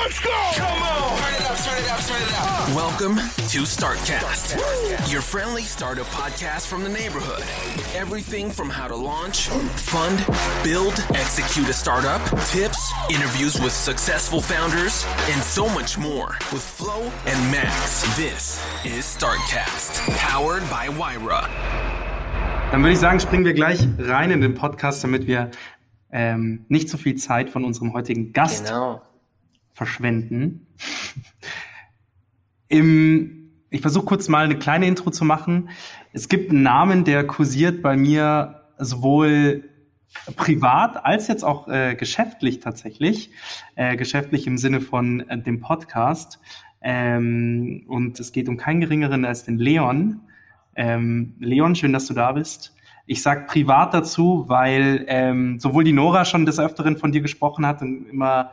Let's go! Come on! Turn it up, turn it up, turn it up. Welcome to StartCast, your friendly startup podcast from the neighborhood. Everything from how to launch, fund, build, execute a startup, tips, interviews with successful founders, and so much more with Flo and Max. This is StartCast, powered by Wyra. Dann würde ich sagen, springen wir gleich rein in den Podcast, damit wir ähm, nicht so viel Zeit von unserem heutigen Gast Genau. Verschwenden. Im, ich versuche kurz mal eine kleine Intro zu machen. Es gibt einen Namen, der kursiert bei mir sowohl privat als jetzt auch äh, geschäftlich tatsächlich. Äh, geschäftlich im Sinne von äh, dem Podcast. Ähm, und es geht um keinen geringeren als den Leon. Ähm, Leon, schön, dass du da bist. Ich sag privat dazu, weil ähm, sowohl die Nora schon des Öfteren von dir gesprochen hat und immer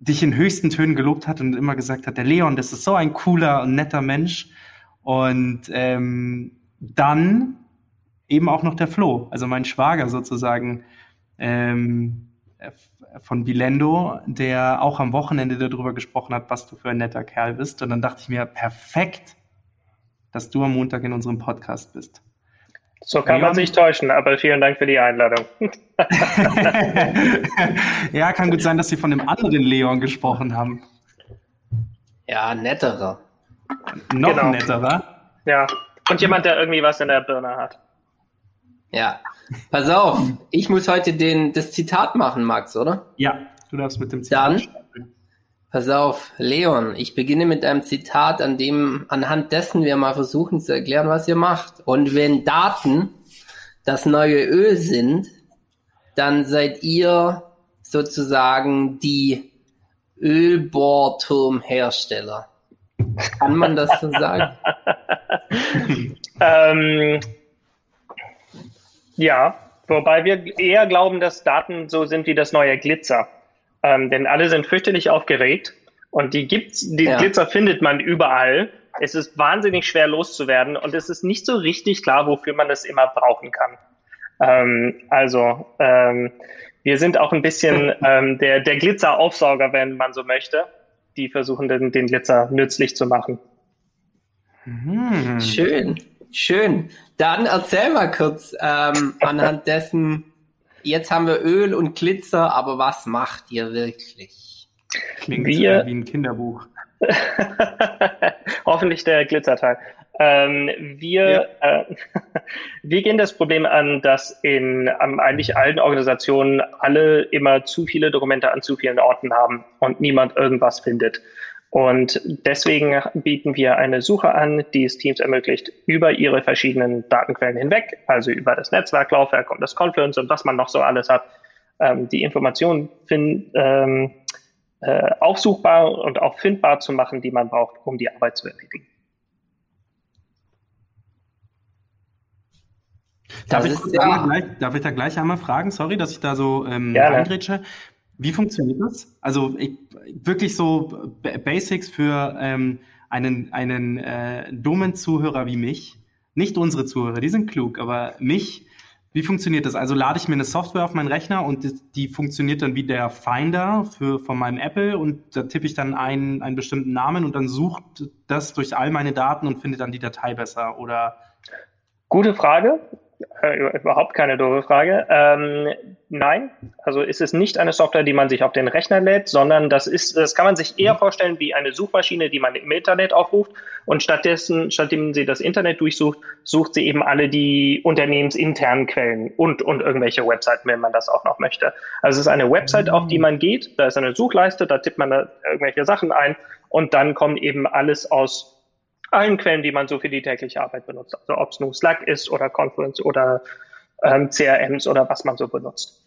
dich in höchsten Tönen gelobt hat und immer gesagt hat, der Leon, das ist so ein cooler und netter Mensch. Und ähm, dann eben auch noch der Flo, also mein Schwager sozusagen ähm, äh, von Bilendo, der auch am Wochenende darüber gesprochen hat, was du für ein netter Kerl bist. Und dann dachte ich mir, perfekt, dass du am Montag in unserem Podcast bist. So kann man sich täuschen, aber vielen Dank für die Einladung. ja, kann gut sein, dass sie von dem anderen Leon gesprochen haben. Ja, netterer. Noch Genau. netterer. ja. Und jemand, der irgendwie was in der Birne hat. Ja. Pass auf, ich muss heute den, das Zitat machen, Max, oder? Ja, du darfst mit dem Dann? Pass auf, Leon, ich beginne mit einem Zitat, an dem, anhand dessen wir mal versuchen zu erklären, was ihr macht. Und wenn Daten das neue Öl sind, dann seid ihr sozusagen die Ölbohrturmhersteller. Kann man das so sagen? Ähm, ja, wobei wir eher glauben, dass Daten so sind wie das neue Glitzer. Ähm, denn alle sind fürchterlich aufgeregt und die gibt's, die Ja. Glitzer findet man überall. Es ist wahnsinnig schwer loszuwerden und es ist nicht so richtig klar, wofür man das immer brauchen kann. Ähm, also ähm, wir sind auch ein bisschen ähm, der, der Glitzeraufsauger, wenn man so möchte. Die versuchen den, den Glitzer nützlich zu machen. Hm. Schön, schön. Dann erzähl mal kurz ähm, anhand dessen, jetzt haben wir Öl und Glitzer, aber was macht ihr wirklich? Klingt Wir- äh, wie ein Kinderbuch. Hoffentlich der Glitzerteil. Ähm, wir, äh, wir gehen das Problem an, dass in ähm, eigentlich allen Organisationen alle immer zu viele Dokumente an zu vielen Orten haben und niemand irgendwas findet. Und deswegen bieten wir eine Suche an, die es Teams ermöglicht, über ihre verschiedenen Datenquellen hinweg, also über das Netzwerklaufwerk und das Confluence und was man noch so alles hat, ähm, die Informationen finden, ähm, äh, aufsuchbar und auch findbar zu machen, die man braucht, um die Arbeit zu erledigen. Darf ich, ja- gleich, darf ich da gleich einmal fragen? Sorry, dass ich da so ähm, Gerne. Wie funktioniert das? Also ich, wirklich so Basics für ähm, einen, einen äh, dummen Zuhörer wie mich. Nicht unsere Zuhörer, die sind klug, aber mich. Wie funktioniert das? Also lade ich mir eine Software auf meinen Rechner und die, die funktioniert dann wie der Finder für, von meinem Apple und da tippe ich dann einen, einen bestimmten Namen und dann sucht das durch all meine Daten und findet dann die Datei besser oder Gute Frage. Äh, überhaupt keine doofe Frage. Ähm, nein, also ist es nicht eine Software, die man sich auf den Rechner lädt, sondern das ist, das kann man sich eher vorstellen wie eine Suchmaschine, die man im Internet aufruft und stattdessen, stattdem sie das Internet durchsucht, sucht sie eben alle die unternehmensinternen Quellen und, und irgendwelche Webseiten, wenn man das auch noch möchte. Also es ist eine Website, auf die man geht, da ist eine Suchleiste, da tippt man da irgendwelche Sachen ein und dann kommt eben alles aus allen Quellen, die man so für die tägliche Arbeit benutzt. Also ob es nun Slack ist oder Confluence oder ähm, CRMs oder was man so benutzt.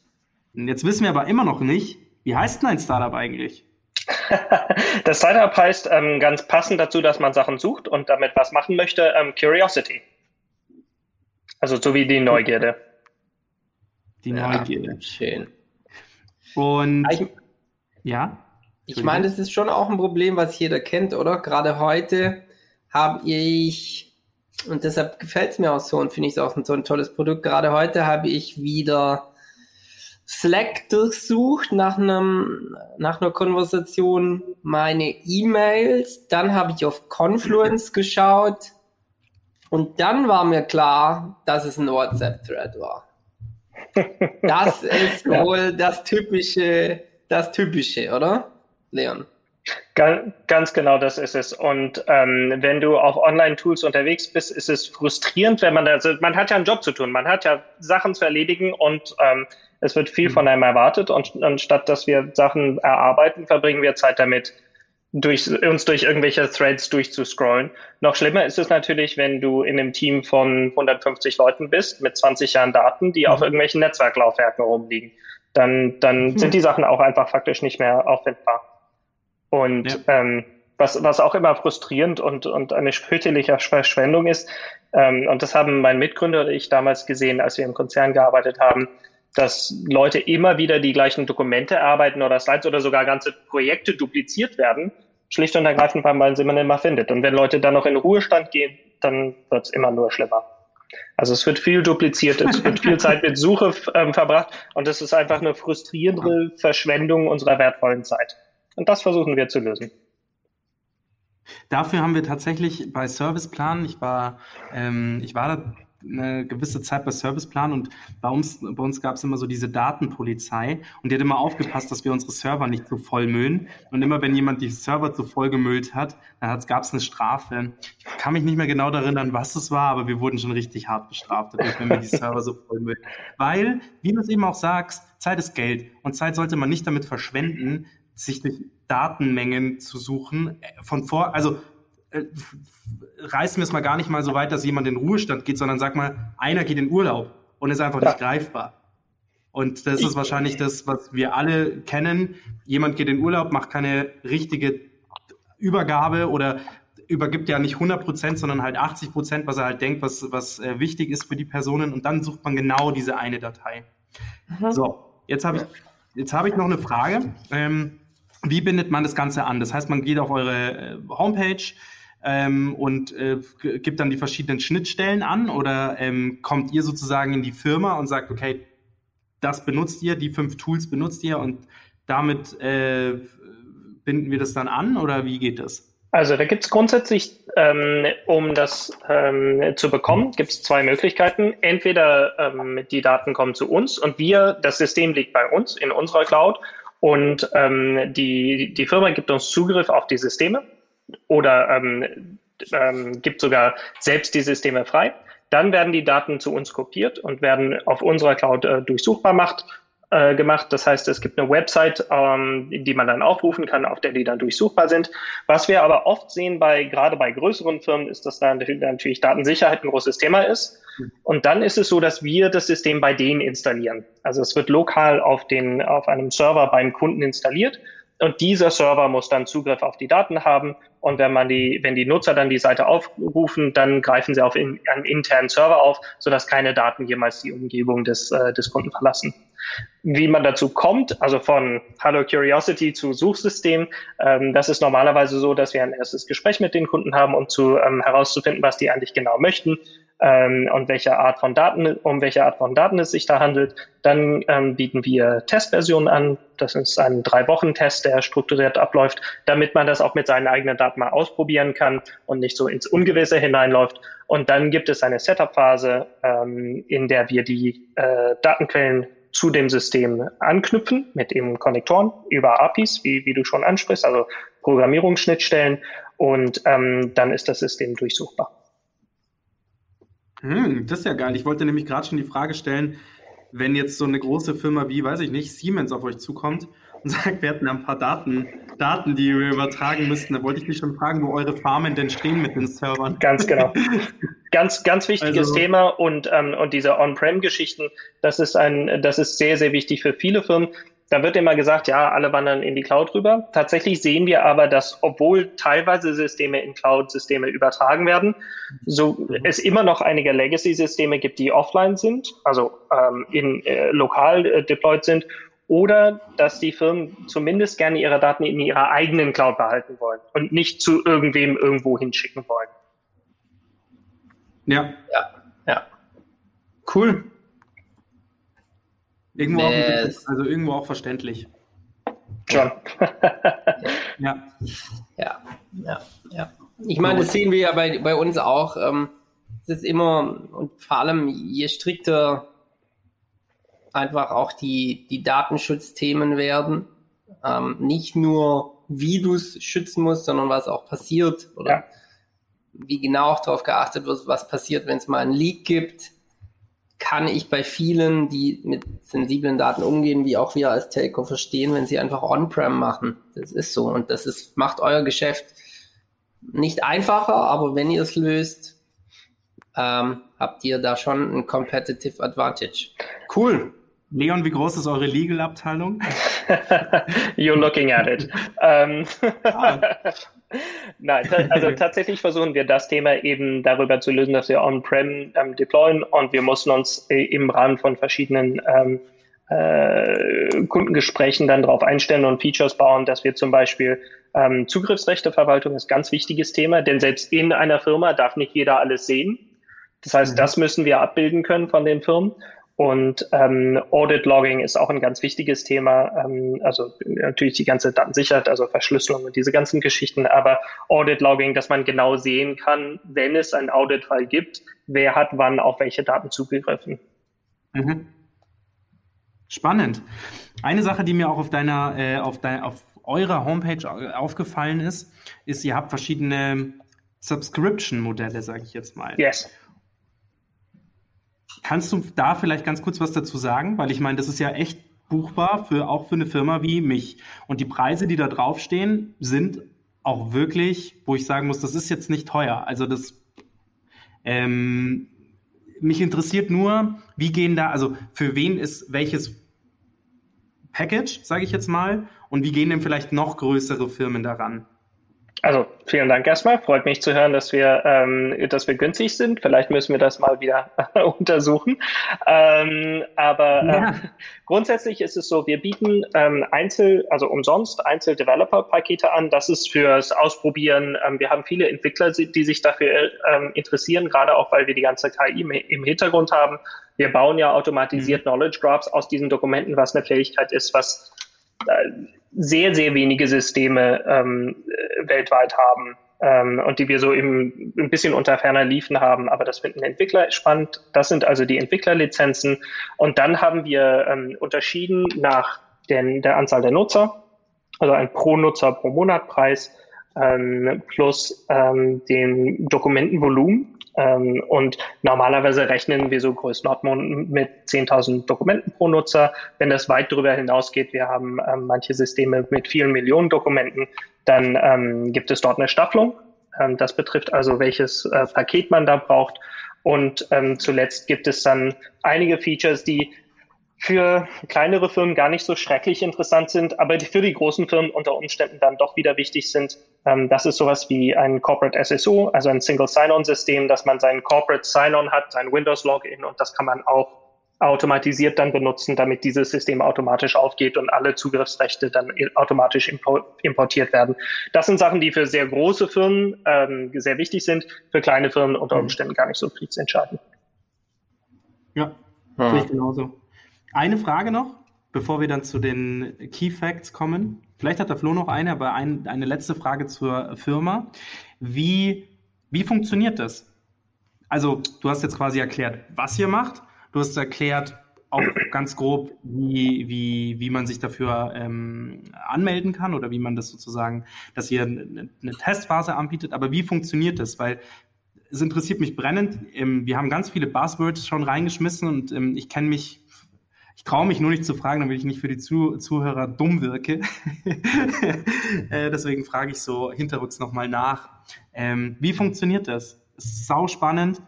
Jetzt wissen wir aber immer noch nicht, wie heißt denn ein Startup eigentlich? das Startup heißt ähm, ganz passend dazu, dass man Sachen sucht und damit was machen möchte, ähm, Curiosity. Also so wie die Neugierde. Die Neugierde. Schön. Und Ich, ja, ich meine, das ist schon auch ein Problem, was jeder kennt, oder? Gerade heute habe ich, und deshalb gefällt es mir auch so und finde ich es auch so ein tolles Produkt, gerade heute habe ich wieder Slack durchsucht nach einem nach einer Konversation meine E-Mails, dann habe ich auf Confluence geschaut und dann war mir klar, dass es ein WhatsApp-Thread war. Das ist wohl das typische, das typische, oder, Leon? Ganz, genau, das ist es. Und ähm, wenn du auf Online-Tools unterwegs bist, ist es frustrierend, wenn man da, also man hat ja einen Job zu tun, man hat ja Sachen zu erledigen und ähm, es wird viel von einem erwartet und anstatt dass wir Sachen erarbeiten, verbringen wir Zeit damit, durch, uns durch irgendwelche Threads durchzuscrollen. Noch schlimmer ist es natürlich, wenn du in einem Team von 150 Leuten bist mit 20 Jahren Daten, die auf irgendwelchen Netzwerklaufwerken rumliegen. Dann, dann sind die Sachen auch einfach faktisch nicht mehr auffindbar. Und Ja. ähm, was, was auch immer frustrierend und, und eine fürchterliche Verschwendung ist, ähm, und das haben mein Mitgründer und ich damals gesehen, als wir im Konzern gearbeitet haben, dass Leute immer wieder die gleichen Dokumente erarbeiten oder Slides oder sogar ganze Projekte dupliziert werden, schlicht und ergreifend, weil man sie immer findet. Und wenn Leute dann noch in Ruhestand gehen, dann wird es immer nur schlimmer. Also es wird viel dupliziert, es wird viel Zeit mit Suche ähm, verbracht und das ist einfach eine frustrierende Verschwendung unserer wertvollen Zeit. Und das versuchen wir zu lösen. Dafür haben wir tatsächlich bei Serviceplan, ich war, ähm, ich war da eine gewisse Zeit bei Serviceplan und bei uns, bei uns gab es immer so diese Datenpolizei und die hat immer aufgepasst, dass wir unsere Server nicht zu voll müllen. Und immer wenn jemand die Server zu voll gemüllt hat, dann gab es eine Strafe. Ich kann mich nicht mehr genau daran erinnern, was es war, aber wir wurden schon richtig hart bestraft, dadurch, wenn wir die Server so voll müllen. Weil, wie du es eben auch sagst, Zeit ist Geld und Zeit sollte man nicht damit verschwenden, sich durch Datenmengen zu suchen. Äh, Von vor, also äh, reißen wir es mal gar nicht mal so weit, dass jemand in Ruhestand geht, sondern sag mal, einer geht in Urlaub und ist einfach Ja. nicht greifbar. Und das ist wahrscheinlich das, was wir alle kennen. Jemand geht in Urlaub, macht keine richtige Übergabe oder übergibt ja nicht 100 Prozent, sondern halt 80 Prozent, was er halt denkt, was, was äh, wichtig ist für die Personen. Und dann sucht man genau diese eine Datei. So, jetzt habe ich, jetzt habe ich noch eine Frage. Ähm, wie bindet man das Ganze an? Das heißt, man geht auf eure äh, Homepage ähm, und äh, gibt dann die verschiedenen Schnittstellen an oder ähm, kommt ihr sozusagen in die Firma und sagt, okay, das benutzt ihr, die fünf Tools benutzt ihr und damit äh, binden wir das dann an oder wie geht das? Also da gibt es grundsätzlich, ähm, um das ähm, zu bekommen, gibt es zwei Möglichkeiten. Entweder ähm, die Daten kommen zu uns und wir, das System liegt bei uns in unserer Cloud und ähm, die, die Firma gibt uns Zugriff auf die Systeme oder ähm, ähm, gibt sogar selbst die Systeme frei. Dann werden die Daten zu uns kopiert und werden auf unserer Cloud äh, durchsuchbar macht, äh, gemacht. Das heißt, es gibt eine Website, ähm, die man dann aufrufen kann, auf der die dann durchsuchbar sind. Was wir aber oft sehen bei, gerade bei größeren Firmen, ist, dass da natürlich Datensicherheit ein großes Thema ist. Und dann ist es so, dass wir das System bei denen installieren. Also es wird lokal auf den, auf einem Server beim Kunden installiert. Und dieser Server muss dann Zugriff auf die Daten haben. Und wenn man die, wenn die Nutzer dann die Seite aufrufen, dann greifen sie auf in, einen internen Server auf, sodass keine Daten jemals die Umgebung des, äh, des Kunden verlassen. Wie man dazu kommt, also von Hello Curiosity zu Suchsystem, ähm, das ist normalerweise so, dass wir ein erstes Gespräch mit den Kunden haben, um zu ähm, herauszufinden, was die eigentlich genau möchten ähm, und welche Art von Daten, um welche Art von Daten es sich da handelt. Dann ähm, bieten wir Testversionen an. Das ist ein Drei-Wochen-Test, der strukturiert abläuft, damit man das auch mit seinen eigenen Daten mal ausprobieren kann und nicht so ins Ungewisse hineinläuft. Und dann gibt es eine Setup-Phase, ähm, in der wir die äh, Datenquellen zu dem System anknüpfen mit eben Konnektoren über APIs, wie, wie du schon ansprichst, also Programmierungsschnittstellen. Und ähm, dann ist das System durchsuchbar. Hm, das ist ja geil. Ich wollte nämlich gerade schon die Frage stellen, wenn jetzt so eine große Firma wie, weiß ich nicht, Siemens auf euch zukommt und sagt, wir hätten ein paar Daten, Daten, die wir übertragen müssten, da wollte ich dich schon fragen, wo eure Farmen denn stehen mit den Servern. Ganz genau. Ganz, ganz wichtiges also, Thema und, ähm, und diese On-Prem-Geschichten, das ist ein, das ist sehr, sehr wichtig für viele Firmen. Da wird immer gesagt, ja, alle wandern in die Cloud rüber. Tatsächlich sehen wir aber, dass obwohl teilweise Systeme in Cloud-Systeme übertragen werden, so mhm. es immer noch einige Legacy-Systeme gibt, die offline sind, also ähm, in äh, lokal äh, deployed sind oder dass die Firmen zumindest gerne ihre Daten in ihrer eigenen Cloud behalten wollen und nicht zu irgendwem irgendwo hinschicken wollen. Ja. Ja, ja. Cool. Irgendwo auch, also irgendwo auch verständlich. Schon. ja. Ja, ja, ja. Ich meine, das sehen wir ja bei, bei uns auch. Ähm, es ist immer, und vor allem je strikter einfach auch die, die Datenschutzthemen werden. Ähm, nicht nur, wie du es schützen musst, sondern was auch passiert oder ja. wie genau auch darauf geachtet wird, was passiert, wenn es mal einen Leak gibt. Kann ich bei vielen, die mit sensiblen Daten umgehen, wie auch wir als Telco verstehen, wenn sie einfach On-Prem machen. Das ist so und das ist, macht euer Geschäft nicht einfacher, aber wenn ihr es löst, ähm, habt ihr da schon ein Competitive Advantage. Cool. Leon, wie groß ist eure Legal-Abteilung? You're looking at it. Ähm, ah. Nein, also tatsächlich versuchen wir das Thema eben darüber zu lösen, dass wir on-prem ähm, deployen und wir mussten uns äh, im Rahmen von verschiedenen ähm, äh, Kundengesprächen dann darauf einstellen und Features bauen, dass wir zum Beispiel ähm, Zugriffsrechteverwaltung ist ganz wichtiges Thema, denn selbst in einer Firma darf nicht jeder alles sehen. Das heißt, mhm. das müssen wir abbilden können von den Firmen. Und ähm, Audit Logging ist auch ein ganz wichtiges Thema. Ähm, also natürlich die ganze Datensicherheit, also Verschlüsselung und diese ganzen Geschichten, aber Audit Logging, dass man genau sehen kann, wenn es einen Audit-Fall gibt, wer hat wann auf welche Daten zugegriffen. Mhm. Spannend. Eine Sache, die mir auch auf deiner, äh, auf, deiner, auf eurer Homepage aufgefallen ist, ist, ihr habt verschiedene Subscription-Modelle, sage ich jetzt mal. Yes. Kannst du da vielleicht ganz kurz was dazu sagen? Weil ich meine, das ist ja echt buchbar für auch für eine Firma wie mich. Und die Preise, die da draufstehen, sind auch wirklich, wo ich sagen muss, das ist jetzt nicht teuer. Also das ähm, mich interessiert nur, wie gehen da, also für wen ist welches Package, sage ich jetzt mal, und wie gehen denn vielleicht noch größere Firmen daran? Also vielen Dank erstmal. Freut mich zu hören, dass wir, ähm, dass wir günstig sind. Vielleicht müssen wir das mal wieder untersuchen. Ähm, aber ja. äh, grundsätzlich ist es so, wir bieten ähm, Einzel, also umsonst Einzel-Developer-Pakete an. Das ist fürs Ausprobieren. Ähm, wir haben viele Entwickler, die sich dafür ähm, interessieren, gerade auch, weil wir die ganze KI im Hintergrund haben. Wir bauen ja automatisiert mhm. Knowledge Drops aus diesen Dokumenten, was eine Fähigkeit ist, was sehr, sehr wenige Systeme ähm, äh, weltweit haben ähm, und die wir so im, ein bisschen unter ferner Liefen haben. Aber das finden Entwickler spannend. Das sind also die Entwicklerlizenzen. Und dann haben wir ähm, unterschieden nach den, der Anzahl der Nutzer, also ein pro Nutzer pro Monat Preis ähm, plus ähm, den Dokumentenvolumen. Ähm, und normalerweise rechnen wir so Größenordnung mit 10.000 Dokumenten pro Nutzer. Wenn das weit darüber hinausgeht, wir haben ähm, manche Systeme mit vielen Millionen Dokumenten, dann ähm, gibt es dort eine Staffelung. Ähm, das betrifft also, welches äh, Paket man da braucht. Und ähm, zuletzt gibt es dann einige Features, die für kleinere Firmen gar nicht so schrecklich interessant sind, aber die für die großen Firmen unter Umständen dann doch wieder wichtig sind. Ähm, das ist sowas wie ein Corporate SSO, also ein Single Sign-On-System, dass man seinen Corporate Sign-On hat, sein Windows-Login und das kann man auch automatisiert dann benutzen, damit dieses System automatisch aufgeht und alle Zugriffsrechte dann automatisch importiert werden. Das sind Sachen, die für sehr große Firmen ähm, sehr wichtig sind, für kleine Firmen unter mhm. Umständen gar nicht so kriegsentscheidend. Ja, sehe ich genauso. Eine Frage noch, bevor wir dann zu den Key Facts kommen. Vielleicht hat der Flo noch eine, aber ein, eine letzte Frage zur Firma. Wie, wie funktioniert das? Also, du hast jetzt quasi erklärt, was ihr macht. Du hast erklärt, auch ganz grob, wie, wie, wie man sich dafür ähm, anmelden kann oder wie man das sozusagen, dass ihr eine, eine Testphase anbietet. Aber wie funktioniert das? Weil es interessiert mich brennend. Ähm, wir haben ganz viele Buzzwords schon reingeschmissen und ähm, ich kenne mich ich traue mich nur nicht zu fragen, damit ich nicht für die Zuh Zuhörer dumm wirke. äh, deswegen frage ich so hinterrücks nochmal nach. Ähm, wie funktioniert das? Sau spannend.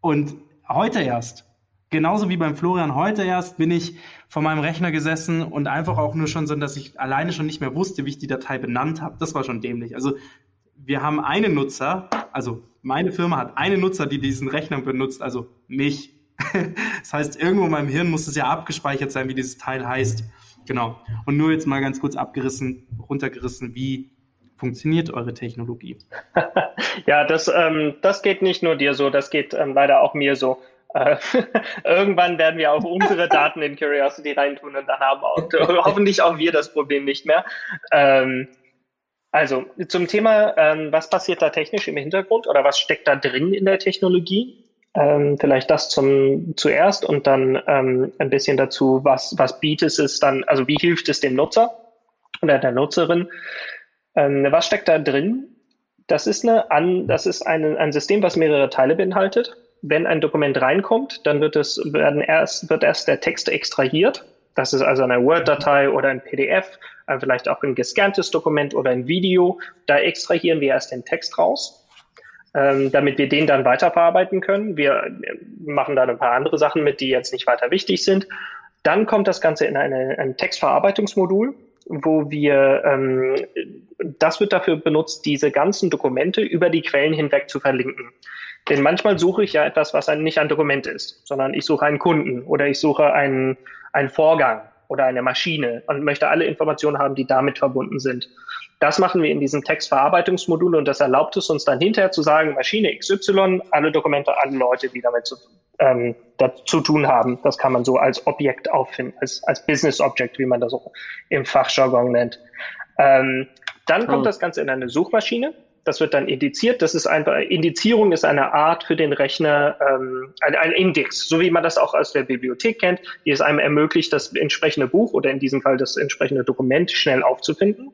Und heute erst, genauso wie beim Florian, heute erst bin ich vor meinem Rechner gesessen und einfach auch nur schon so, dass ich alleine schon nicht mehr wusste, wie ich die Datei benannt habe. Das war schon dämlich. Also wir haben einen Nutzer, also meine Firma hat einen Nutzer, die diesen Rechner benutzt, also mich. Das heißt, irgendwo in meinem Hirn muss es ja abgespeichert sein, wie dieses Teil heißt. Genau. Und nur jetzt mal ganz kurz abgerissen, runtergerissen, wie funktioniert eure Technologie? ja, das, ähm, das geht nicht nur dir so, das geht ähm, leider auch mir so. Äh, irgendwann werden wir auch unsere Daten in Curiosity reintun und dann haben auch, hoffentlich auch wir das Problem nicht mehr. Ähm, also zum Thema, ähm, was passiert da technisch im Hintergrund oder was steckt da drin in der Technologie? Ähm, vielleicht das zum zuerst und dann ähm, ein bisschen dazu, was, was bietet es dann, also wie hilft es dem Nutzer oder der Nutzerin? Ähm, was steckt da drin? Das ist, eine, an, das ist eine, ein System, was mehrere Teile beinhaltet. Wenn ein Dokument reinkommt, dann wird, es, werden erst, wird erst der Text extrahiert. Das ist also eine Word-Datei oder ein PDF, vielleicht auch ein gescanntes Dokument oder ein Video. Da extrahieren wir erst den Text raus, ähm, damit wir den dann weiterverarbeiten können. Wir machen da ein paar andere Sachen mit, die jetzt nicht weiter wichtig sind. Dann kommt das Ganze in eine, ein Textverarbeitungsmodul wo wir, ähm, das wird dafür benutzt, diese ganzen Dokumente über die Quellen hinweg zu verlinken. Denn manchmal suche ich ja etwas, was ein, nicht ein Dokument ist, sondern ich suche einen Kunden oder ich suche einen, einen Vorgang oder eine Maschine und möchte alle Informationen haben, die damit verbunden sind. Das machen wir in diesem Textverarbeitungsmodul und das erlaubt es uns dann hinterher zu sagen, Maschine XY, alle Dokumente, alle Leute, die damit zu, ähm, zu tun haben. Das kann man so als Objekt auffinden, als, als Business Object, wie man das auch im Fachjargon nennt. Ähm, dann kommt oh. das Ganze in eine Suchmaschine. Das wird dann indiziert. Das ist einfach, Indizierung ist eine Art für den Rechner, ähm, ein, ein Index, so wie man das auch aus der Bibliothek kennt, die es einem ermöglicht, das entsprechende Buch oder in diesem Fall das entsprechende Dokument schnell aufzufinden.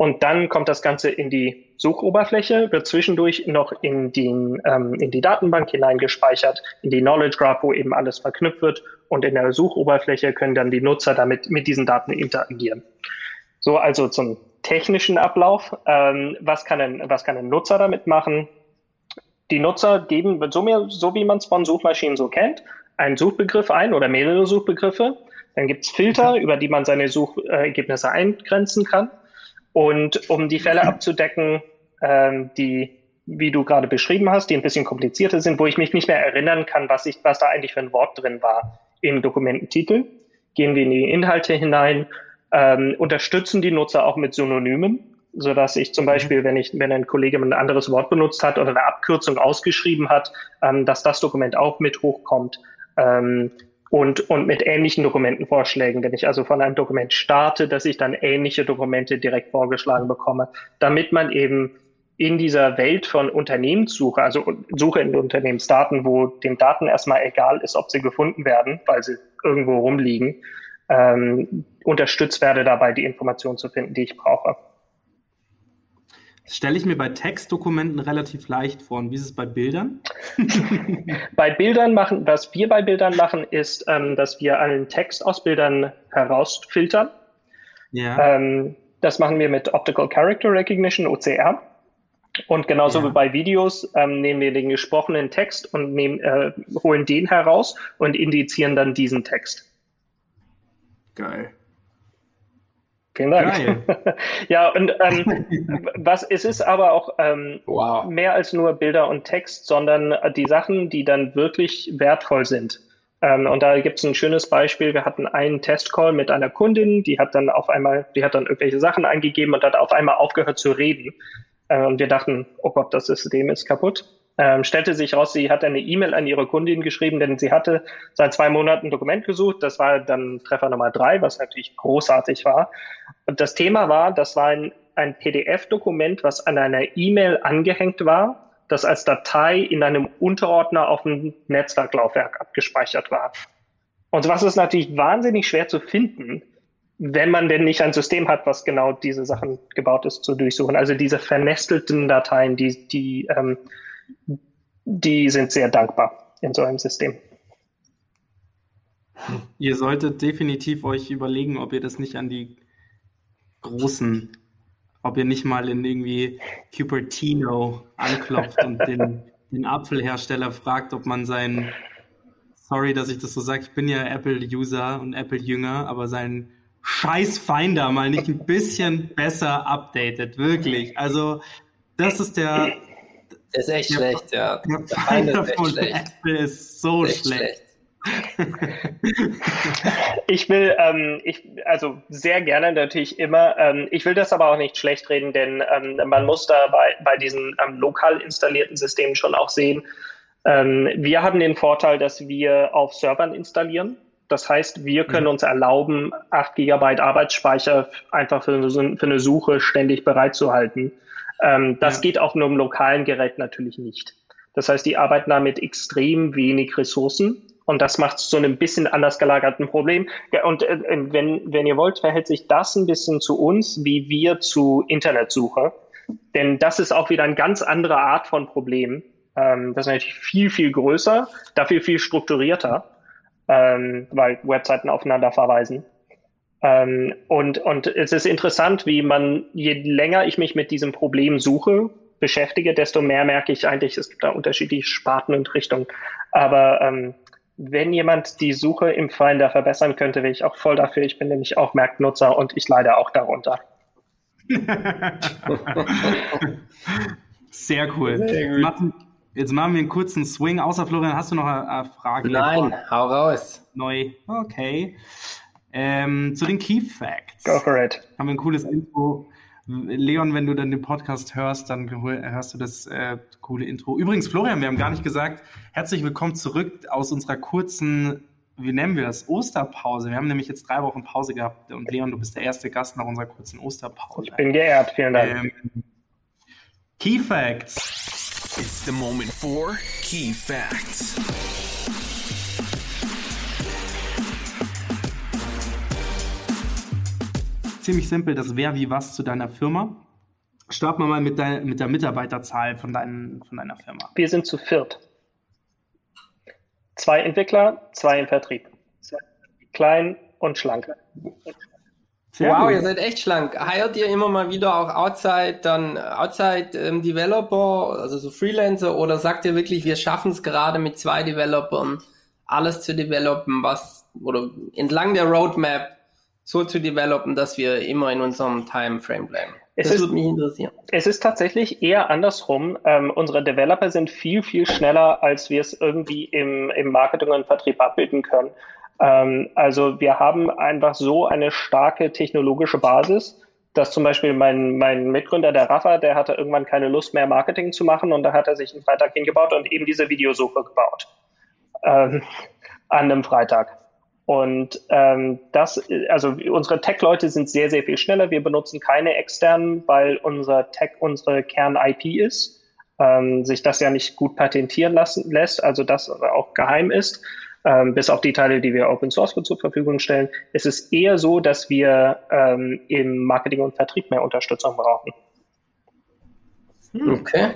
Und dann kommt das Ganze in die Suchoberfläche, wird zwischendurch noch in, den, ähm, in die Datenbank hineingespeichert, in die Knowledge Graph, wo eben alles verknüpft wird. Und in der Suchoberfläche können dann die Nutzer damit mit diesen Daten interagieren. So, also zum technischen Ablauf. Ähm, was, kann ein, was kann ein Nutzer damit machen? Die Nutzer geben, so, mehr, so wie man es von Suchmaschinen so kennt, einen Suchbegriff ein oder mehrere Suchbegriffe. Dann gibt es Filter, über die man seine Suchergebnisse eingrenzen kann. Und um die Fälle abzudecken, ähm, die, wie du gerade beschrieben hast, die ein bisschen komplizierter sind, wo ich mich nicht mehr erinnern kann, was, ich, was da eigentlich für ein Wort drin war im Dokumententitel, gehen wir in die Inhalte hinein, ähm, unterstützen die Nutzer auch mit Synonymen, so dass ich zum Beispiel, wenn ich, wenn ein Kollege ein anderes Wort benutzt hat oder eine Abkürzung ausgeschrieben hat, ähm, dass das Dokument auch mit hochkommt. Ähm, und, und mit ähnlichen Dokumentenvorschlägen. Wenn ich also von einem Dokument starte, dass ich dann ähnliche Dokumente direkt vorgeschlagen bekomme, damit man eben in dieser Welt von Unternehmenssuche, also Suche in Unternehmensdaten, wo den Daten erstmal egal ist, ob sie gefunden werden, weil sie irgendwo rumliegen, ähm, unterstützt werde dabei, die Informationen zu finden, die ich brauche. Stelle ich mir bei Textdokumenten relativ leicht vor. Und wie ist es bei Bildern? bei Bildern machen, was wir bei Bildern machen, ist, ähm, dass wir allen Text aus Bildern herausfiltern. Ja. Ähm, das machen wir mit Optical Character Recognition, OCR. Und genauso ja. wie bei Videos ähm, nehmen wir den gesprochenen Text und nehmen, äh, holen den heraus und indizieren dann diesen Text. Geil. Vielen Dank. ja, und ähm, was es ist aber auch ähm, wow. mehr als nur Bilder und Text, sondern die Sachen, die dann wirklich wertvoll sind. Ähm, und da gibt es ein schönes Beispiel. Wir hatten einen Testcall mit einer Kundin, die hat dann auf einmal, die hat dann irgendwelche Sachen eingegeben und hat auf einmal aufgehört zu reden. Äh, und wir dachten, oh Gott, das System ist kaputt. Ähm, stellte sich raus, sie hat eine E-Mail an ihre Kundin geschrieben, denn sie hatte seit zwei Monaten ein Dokument gesucht. Das war dann Treffer Nummer drei, was natürlich großartig war. Und das Thema war, das war ein, ein PDF-Dokument, was an einer E-Mail angehängt war, das als Datei in einem Unterordner auf dem Netzwerklaufwerk abgespeichert war. Und was ist natürlich wahnsinnig schwer zu finden, wenn man denn nicht ein System hat, was genau diese Sachen gebaut ist, zu durchsuchen. Also diese vernestelten Dateien, die, die ähm, die sind sehr dankbar in so einem System. Ihr solltet definitiv euch überlegen, ob ihr das nicht an die großen, ob ihr nicht mal in irgendwie Cupertino anklopft und den den Apfelhersteller fragt, ob man sein, sorry, dass ich das so sage, ich bin ja Apple-User und Apple-Jünger, aber sein scheiß Finder mal nicht ein bisschen besser updated, wirklich. Also, das ist der. Der ist echt der, schlecht, ja. Der Finder von Apple ist so schlecht. schlecht. ich will, ähm, ich, also sehr gerne natürlich immer. Ähm, ich will das aber auch nicht schlecht reden, denn ähm, man muss da bei, bei diesen ähm, lokal installierten Systemen schon auch sehen. Ähm, wir haben den Vorteil, dass wir auf Servern installieren. Das heißt, wir können mhm. uns erlauben, 8 GB Arbeitsspeicher einfach für eine, für eine Suche ständig bereitzuhalten. Ähm, das ja. geht auf einem lokalen Gerät natürlich nicht. Das heißt, die arbeiten da mit extrem wenig Ressourcen und das macht es zu einem bisschen anders gelagerten Problem. Und äh, wenn, wenn ihr wollt, verhält sich das ein bisschen zu uns, wie wir zu Internetsuche. Denn das ist auch wieder eine ganz andere Art von Problem. Ähm, das ist natürlich viel, viel größer, dafür viel strukturierter, ähm, weil Webseiten aufeinander verweisen. Ähm, und, und es ist interessant, wie man, je länger ich mich mit diesem Problem suche, beschäftige, desto mehr merke ich eigentlich, es gibt da unterschiedliche Sparten und Richtungen. Aber ähm, wenn jemand die Suche im Finder verbessern könnte, wäre ich auch voll dafür. Ich bin nämlich auch Merknutzer und ich leide auch darunter. Sehr cool. Sehr Martin, jetzt machen wir einen kurzen Swing. Außer Florian, hast du noch eine, Frage? Nein, hau raus. Neu. Okay. Ähm, zu den Key Facts. Go for it. Haben wir ein cooles Info Leon, wenn du dann den Podcast hörst, dann hörst du das äh, coole Intro. Übrigens, Florian, wir haben gar nicht gesagt, herzlich willkommen zurück aus unserer kurzen, wie nennen wir das, Osterpause. Wir haben nämlich jetzt drei Wochen Pause gehabt und Leon, du bist der erste Gast nach unserer kurzen Osterpause. Ich bin geehrt, vielen Dank. Ähm, Key Facts. It's the moment for Key Facts. ziemlich simpel, das wer wie was zu deiner Firma. Starten wir mal mit, dein, mit der Mitarbeiterzahl von, dein, von deiner Firma. Wir sind zu viert. Zwei Entwickler, zwei im Vertrieb. Klein und schlank. Sehr wow, gut. ihr seid echt schlank. Heiert ihr immer mal wieder auch Outside, dann Outside ähm, Developer, also so Freelancer, oder sagt ihr wirklich, wir schaffen es gerade mit zwei Developern, alles zu developen, was, oder entlang der Roadmap so zu developen, dass wir immer in unserem Timeframe bleiben. Es das ist, würde mich interessieren. Es ist tatsächlich eher andersrum. Ähm, unsere Developer sind viel, viel schneller, als wir es irgendwie im, im Marketing und Vertrieb abbilden können. Ähm, also wir haben einfach so eine starke technologische Basis, dass zum Beispiel mein, mein Mitgründer, der Rafa, der hatte irgendwann keine Lust mehr, Marketing zu machen und da hat er sich einen Freitag hingebaut und eben diese Videosuche gebaut. Ähm, an einem Freitag. Und ähm, das, also unsere Tech-Leute sind sehr, sehr viel schneller. Wir benutzen keine externen, weil unser Tech unsere Kern-IP ist, ähm, sich das ja nicht gut patentieren lassen lässt, also das auch geheim ist, ähm, bis auf die Teile, die wir Open Source zur Verfügung stellen. Es ist eher so, dass wir ähm, im Marketing und Vertrieb mehr Unterstützung brauchen. Okay.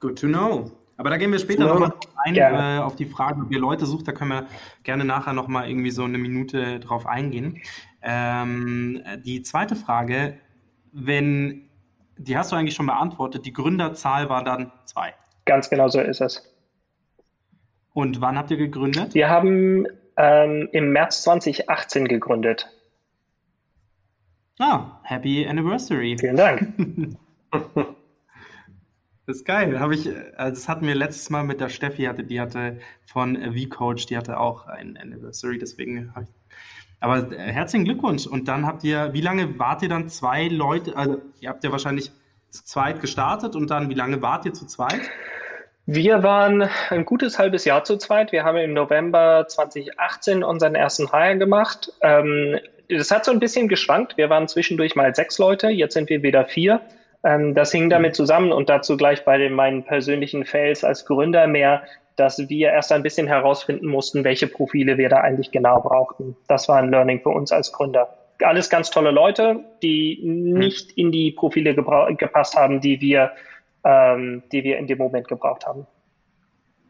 Good to know. Aber da gehen wir später nochmal ein äh, auf die Frage, ob ihr Leute sucht. Da können wir gerne nachher nochmal irgendwie so eine Minute drauf eingehen. Ähm, die zweite Frage, wenn, die hast du eigentlich schon beantwortet, die Gründerzahl war dann zwei. Ganz genau so ist es. Und wann habt ihr gegründet? Wir haben ähm, im März 2018 gegründet. Ah, Happy Anniversary. Vielen Dank. Das ist geil. Habe ich, also das hatten wir letztes Mal mit der Steffi, hatte, die hatte von V-Coach, die hatte auch ein Anniversary, deswegen habe ich. Aber äh, herzlichen Glückwunsch. Und dann habt ihr, wie lange wart ihr dann zwei Leute? Also ihr habt ja wahrscheinlich zu zweit gestartet und dann, wie lange wart ihr zu zweit? Wir waren ein gutes halbes Jahr zu zweit. Wir haben im November 2018 unseren ersten Hire gemacht. Ähm, das hat so ein bisschen geschwankt. Wir waren zwischendurch mal sechs Leute, jetzt sind wir wieder vier. Ähm, das hing damit zusammen und dazu gleich bei den, meinen persönlichen Fails als Gründer mehr, dass wir erst ein bisschen herausfinden mussten, welche Profile wir da eigentlich genau brauchten. Das war ein Learning für uns als Gründer. Alles ganz tolle Leute, die nicht in die Profile gepasst haben, die wir, ähm, die wir in dem Moment gebraucht haben.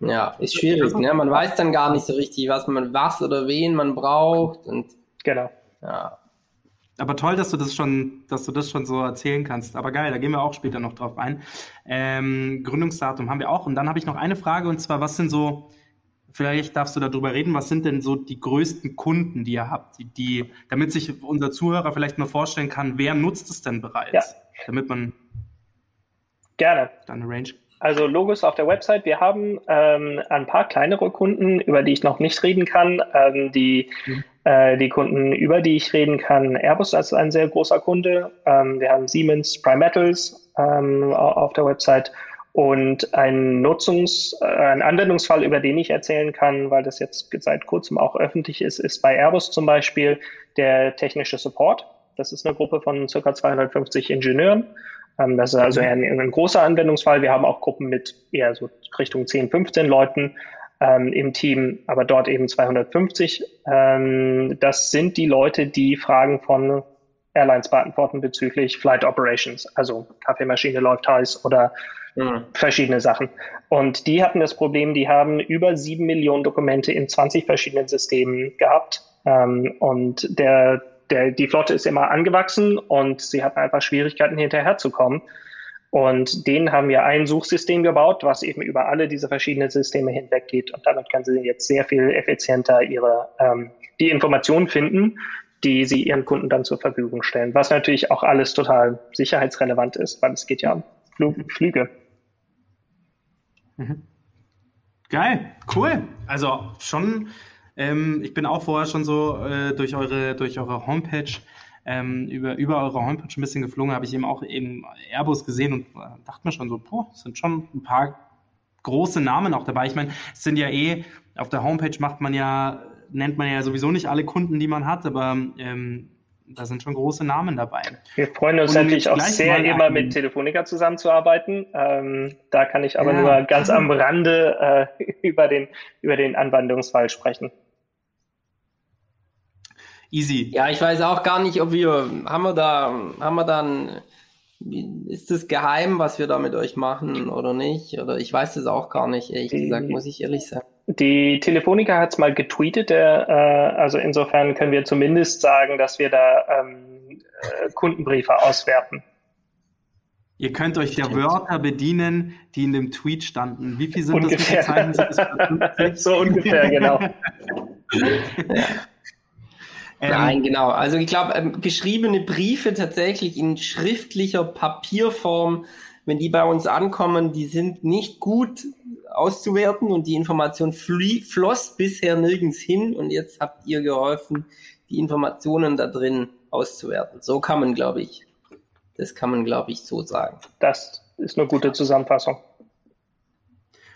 Ja, ist schwierig. Ne? Man weiß dann gar nicht so richtig, was man, was oder wen man braucht und genau. Ja. Aber toll, dass du das schon, dass du das schon so erzählen kannst. Aber geil, da gehen wir auch später noch drauf ein. Ähm, Gründungsdatum haben wir auch. Und dann habe ich noch eine Frage und zwar, was sind so, vielleicht darfst du darüber reden, was sind denn so die größten Kunden, die ihr habt, die, die damit sich unser Zuhörer vielleicht mal vorstellen kann, wer nutzt es denn bereits? Ja. Damit man gerne dann eine Range also Logos auf der Website. Wir haben ähm, ein paar kleinere Kunden, über die ich noch nicht reden kann. Ähm, die, mhm. äh, die Kunden, über die ich reden kann, Airbus ist ein sehr großer Kunde. Ähm, wir haben Siemens, Prime Metals ähm, auf der Website und ein Nutzungs-, äh, ein Anwendungsfall, über den ich erzählen kann, weil das jetzt seit kurzem auch öffentlich ist, ist bei Airbus zum Beispiel der technische Support. Das ist eine Gruppe von circa 250 Ingenieuren. Ähm, das ist also ein, ein, großer Anwendungsfall. Wir haben auch Gruppen mit eher so Richtung 10, 15 Leuten ähm, im Team, aber dort eben 250. Ähm, das sind die Leute, die Fragen von Airlines beantworten bezüglich Flight Operations, also Kaffeemaschine läuft heiß oder mhm. verschiedene Sachen. Und die hatten das Problem, die haben über sieben Millionen Dokumente in 20 verschiedenen Systemen gehabt. Ähm, und der der, die Flotte ist immer angewachsen und sie hatten einfach Schwierigkeiten hinterherzukommen. Und denen haben wir ein Suchsystem gebaut, was eben über alle diese verschiedenen Systeme hinweg geht. Und damit kann sie jetzt sehr viel effizienter ihre ähm, die Informationen finden, die sie ihren Kunden dann zur Verfügung stellen. Was natürlich auch alles total sicherheitsrelevant ist, weil es geht ja um Flug, Flüge. Mhm. Geil, cool. Also schon ähm, ich bin auch vorher schon so äh, durch eure durch eure Homepage ähm, über über eure Homepage ein bisschen geflogen, habe ich eben auch eben Airbus gesehen und äh, dachte mir schon so, boah, es sind schon ein paar große Namen auch dabei. Ich meine, es sind ja eh auf der Homepage macht man ja nennt man ja sowieso nicht alle Kunden, die man hat, aber ähm, da sind schon große Namen dabei. Wir freuen uns natürlich auch sehr, immer mit Telefonica zusammenzuarbeiten. Ähm, da kann ich aber ja. nur ganz am Rande äh, über, den, über den Anwendungsfall sprechen. Easy. Ja, ich weiß auch gar nicht, ob wir, haben wir da, haben wir dann, ist das geheim, was wir da mit euch machen oder nicht? Oder ich weiß das auch gar nicht, ehrlich die, gesagt, muss ich ehrlich sagen. Die Telefonica hat es mal getweetet, der, äh, also insofern können wir zumindest sagen, dass wir da ähm, äh, Kundenbriefe auswerten. Ihr könnt euch der Wörter bedienen, die in dem Tweet standen. Wie viel sind ungefähr. das? Wie so ungefähr, genau. ja. Ähm, Nein, genau. Also ich glaube, ähm, geschriebene Briefe tatsächlich in schriftlicher Papierform, wenn die bei uns ankommen, die sind nicht gut auszuwerten und die Information floss bisher nirgends hin und jetzt habt ihr geholfen, die Informationen da drin auszuwerten. So kann man, glaube ich, das kann man, glaube ich, so sagen. Das ist eine gute Zusammenfassung.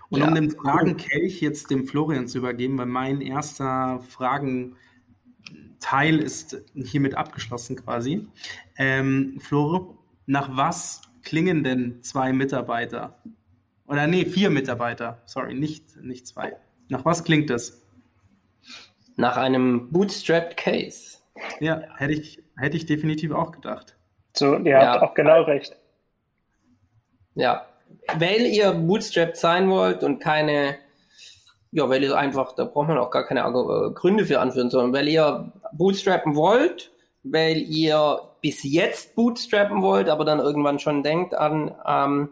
Und ja. um den Fragenkelch jetzt dem Florian zu übergeben, weil mein erster Fragen Teil ist hiermit abgeschlossen quasi. Ähm, Flore, nach was klingen denn zwei Mitarbeiter? Oder nee, vier Mitarbeiter. Sorry, nicht, nicht zwei. Nach was klingt das? Nach einem Bootstrapped Case. Ja, hätte ich, hätte ich definitiv auch gedacht. So, ihr ja, habt auch genau recht. Ja, weil ihr bootstrapped sein wollt und keine ja, weil ihr einfach, da braucht man auch gar keine äh, Gründe für anführen, sondern weil ihr bootstrappen wollt, weil ihr bis jetzt bootstrappen wollt, aber dann irgendwann schon denkt an ähm,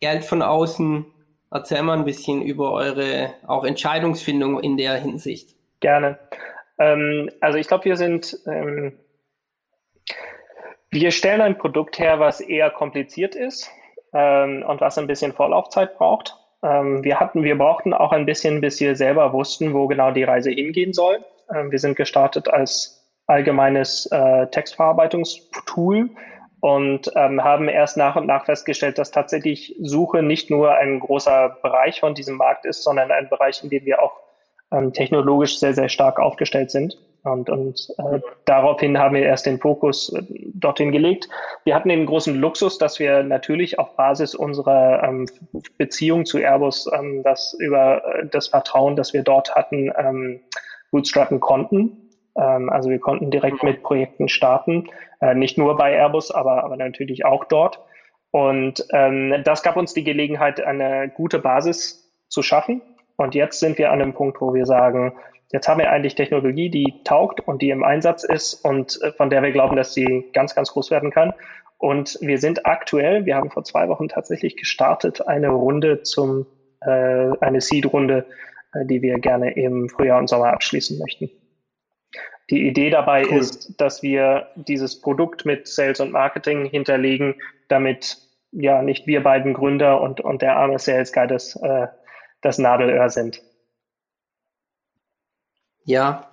Geld von außen. Erzähl mal ein bisschen über eure auch Entscheidungsfindung in der Hinsicht. Gerne. Ähm, also ich glaube, wir sind, ähm, wir stellen ein Produkt her, was eher kompliziert ist ähm, und was ein bisschen Vorlaufzeit braucht. Ähm, wir hatten, wir brauchten auch ein bisschen, bis wir selber wussten, wo genau die Reise hingehen soll. Ähm, wir sind gestartet als allgemeines äh, Textverarbeitungstool und ähm, haben erst nach und nach festgestellt, dass tatsächlich Suche nicht nur ein großer Bereich von diesem Markt ist, sondern ein Bereich, in dem wir auch ähm, technologisch sehr, sehr stark aufgestellt sind. Und, und äh, daraufhin haben wir erst den Fokus äh, dorthin gelegt. Wir hatten den großen Luxus, dass wir natürlich auf Basis unserer ähm, Beziehung zu Airbus ähm, das über äh, das Vertrauen, das wir dort hatten, ähm, bootstrappen konnten. Ähm, also wir konnten direkt mit Projekten starten, äh, nicht nur bei Airbus, aber, aber natürlich auch dort. Und ähm, das gab uns die Gelegenheit, eine gute Basis zu schaffen. Und jetzt sind wir an dem Punkt, wo wir sagen, jetzt haben wir eigentlich Technologie, die taugt und die im Einsatz ist und äh, von der wir glauben, dass sie ganz, ganz groß werden kann. Und wir sind aktuell, wir haben vor zwei Wochen tatsächlich gestartet, eine Runde zum, äh, eine Seed-Runde, die wir gerne im Frühjahr und Sommer abschließen möchten. Die Idee dabei cool. ist, dass wir dieses Produkt mit Sales und Marketing hinterlegen, damit ja nicht wir beiden Gründer und, und der arme Sales Guy das, äh, das Nadelöhr sind. Ja,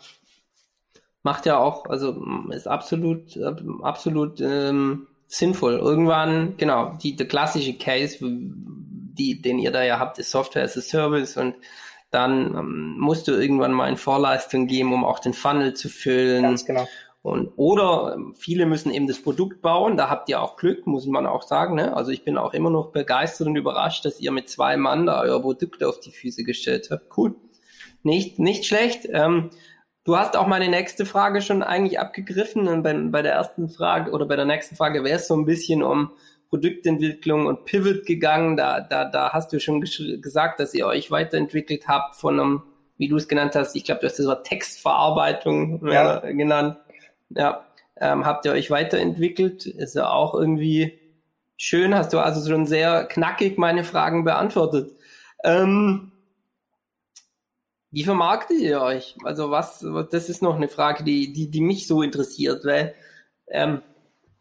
macht ja auch, also ist absolut, absolut ähm, sinnvoll. Irgendwann, genau, die, der klassische Case, die, den ihr da ja habt, ist Software as a Service und dann ähm, musst du irgendwann mal in Vorleistung geben, um auch den Funnel zu füllen. Ganz genau. Und, oder ähm, viele müssen eben das Produkt bauen, da habt ihr auch Glück, muss man auch sagen. Ne? Also ich bin auch immer noch begeistert und überrascht, dass ihr mit zwei Mann da euer Produkt auf die Füße gestellt habt. Cool. Nicht, nicht schlecht. Ähm, Du hast auch meine nächste Frage schon eigentlich abgegriffen. Und bei, bei der ersten Frage oder bei der nächsten Frage wäre es so ein bisschen um Produktentwicklung und Pivot gegangen. Da, da, da hast du schon gesagt, dass ihr euch weiterentwickelt habt von einem, wie du es genannt hast, ich glaube, du hast das Wort Textverarbeitung ja. äh, genannt. Ja, ähm, habt ihr euch weiterentwickelt? Ist ja auch irgendwie schön. Hast du also schon sehr knackig meine Fragen beantwortet. Ähm, wie vermarktet ihr euch? Also was, das ist noch eine Frage, die, die, die mich so interessiert, weil ähm,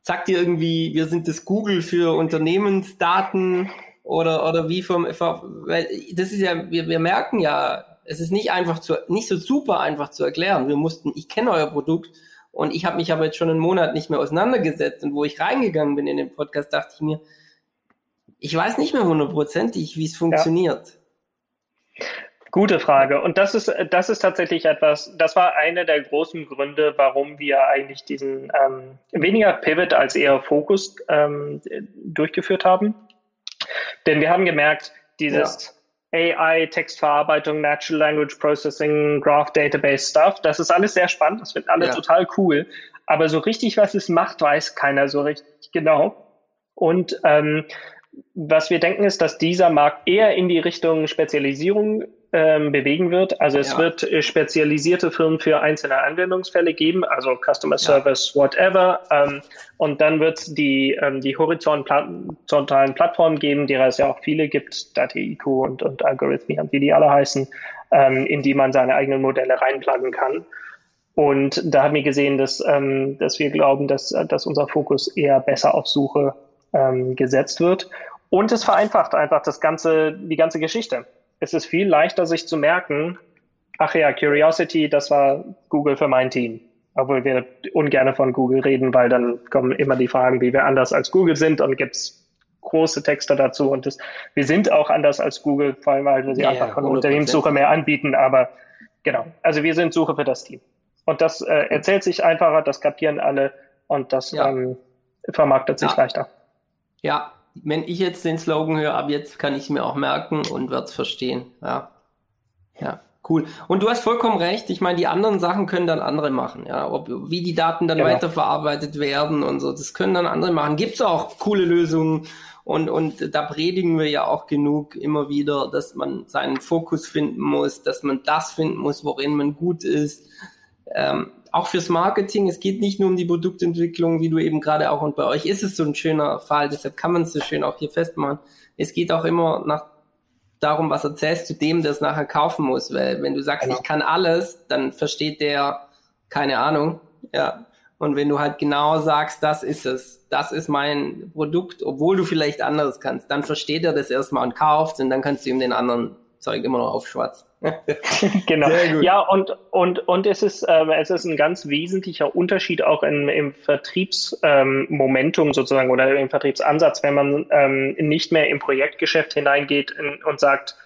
sagt ihr irgendwie, wir sind das Google für Unternehmensdaten oder, oder wie vom, weil das ist ja, wir, wir merken ja, es ist nicht einfach zu, nicht so super einfach zu erklären. Wir mussten, ich kenne euer Produkt und ich habe mich aber jetzt schon einen Monat nicht mehr auseinandergesetzt und wo ich reingegangen bin in den Podcast, dachte ich mir, ich weiß nicht mehr hundertprozentig, wie es funktioniert. Ja. Gute Frage. Und das ist, das ist tatsächlich etwas, das war einer der großen Gründe, warum wir eigentlich diesen ähm, weniger Pivot als eher Fokus ähm, durchgeführt haben. Denn wir haben gemerkt, dieses ja. AI, Textverarbeitung, Natural Language Processing, Graph Database Stuff, das ist alles sehr spannend, das wird alle ja. total cool. Aber so richtig, was es macht, weiß keiner so richtig genau. Und ähm, was wir denken ist, dass dieser Markt eher in die Richtung Spezialisierung ähm, bewegen wird. Also es ja. wird äh, spezialisierte Firmen für einzelne Anwendungsfälle geben, also Customer Service, ja. whatever. Ähm, und dann wird es die, ähm, die horizontalen Plattformen geben, derer es ja auch viele gibt, DatiIQ und, und Algorithmie und wie die alle heißen, ähm, in die man seine eigenen Modelle reinpluggen kann. Und da haben wir gesehen, dass, ähm, dass wir glauben, dass, dass unser Fokus eher besser auf Suche ähm, gesetzt wird. Und es vereinfacht einfach das ganze, die ganze Geschichte es ist viel leichter, sich zu merken, ach ja, Curiosity, das war Google für mein Team. Obwohl wir ungern von Google reden, weil dann kommen immer die Fragen, wie wir anders als Google sind und gibt's große Texte dazu. Und das, wir sind auch anders als Google, vor allem weil wir sie ja, einfach von Unternehmenssuche mehr anbieten. Aber genau, also wir sind Suche für das Team. Und das äh, erzählt sich einfacher, das kapieren alle und das ja. ähm, vermarktet sich ja. leichter. Ja, wenn ich jetzt den Slogan höre, ab jetzt kann ich mir auch merken und werde es verstehen. Ja. Ja, cool. Und du hast vollkommen recht. Ich meine, die anderen Sachen können dann andere machen. Ja, ob, wie die Daten dann genau. weiterverarbeitet werden und so, das können dann andere machen. Gibt es auch coole Lösungen. Und, und da predigen wir ja auch genug immer wieder, dass man seinen Fokus finden muss, dass man das finden muss, worin man gut ist. Ähm, auch fürs Marketing, es geht nicht nur um die Produktentwicklung, wie du eben gerade auch, und bei euch ist es so ein schöner Fall, deshalb kann man es so schön auch hier festmachen. Es geht auch immer nach darum, was erzählst du dem, der es nachher kaufen muss, weil wenn du sagst, genau. ich kann alles, dann versteht der keine Ahnung, ja. Und wenn du halt genau sagst, das ist es, das ist mein Produkt, obwohl du vielleicht anderes kannst, dann versteht er das erstmal und kauft und dann kannst du ihm den anderen Zeug immer noch aufschwatzen. genau. Ja, und, und, und es ist, äh, es ist ein ganz wesentlicher Unterschied auch in, im Vertriebsmomentum ähm, sozusagen oder im Vertriebsansatz, wenn man ähm, nicht mehr im Projektgeschäft hineingeht in, und sagt,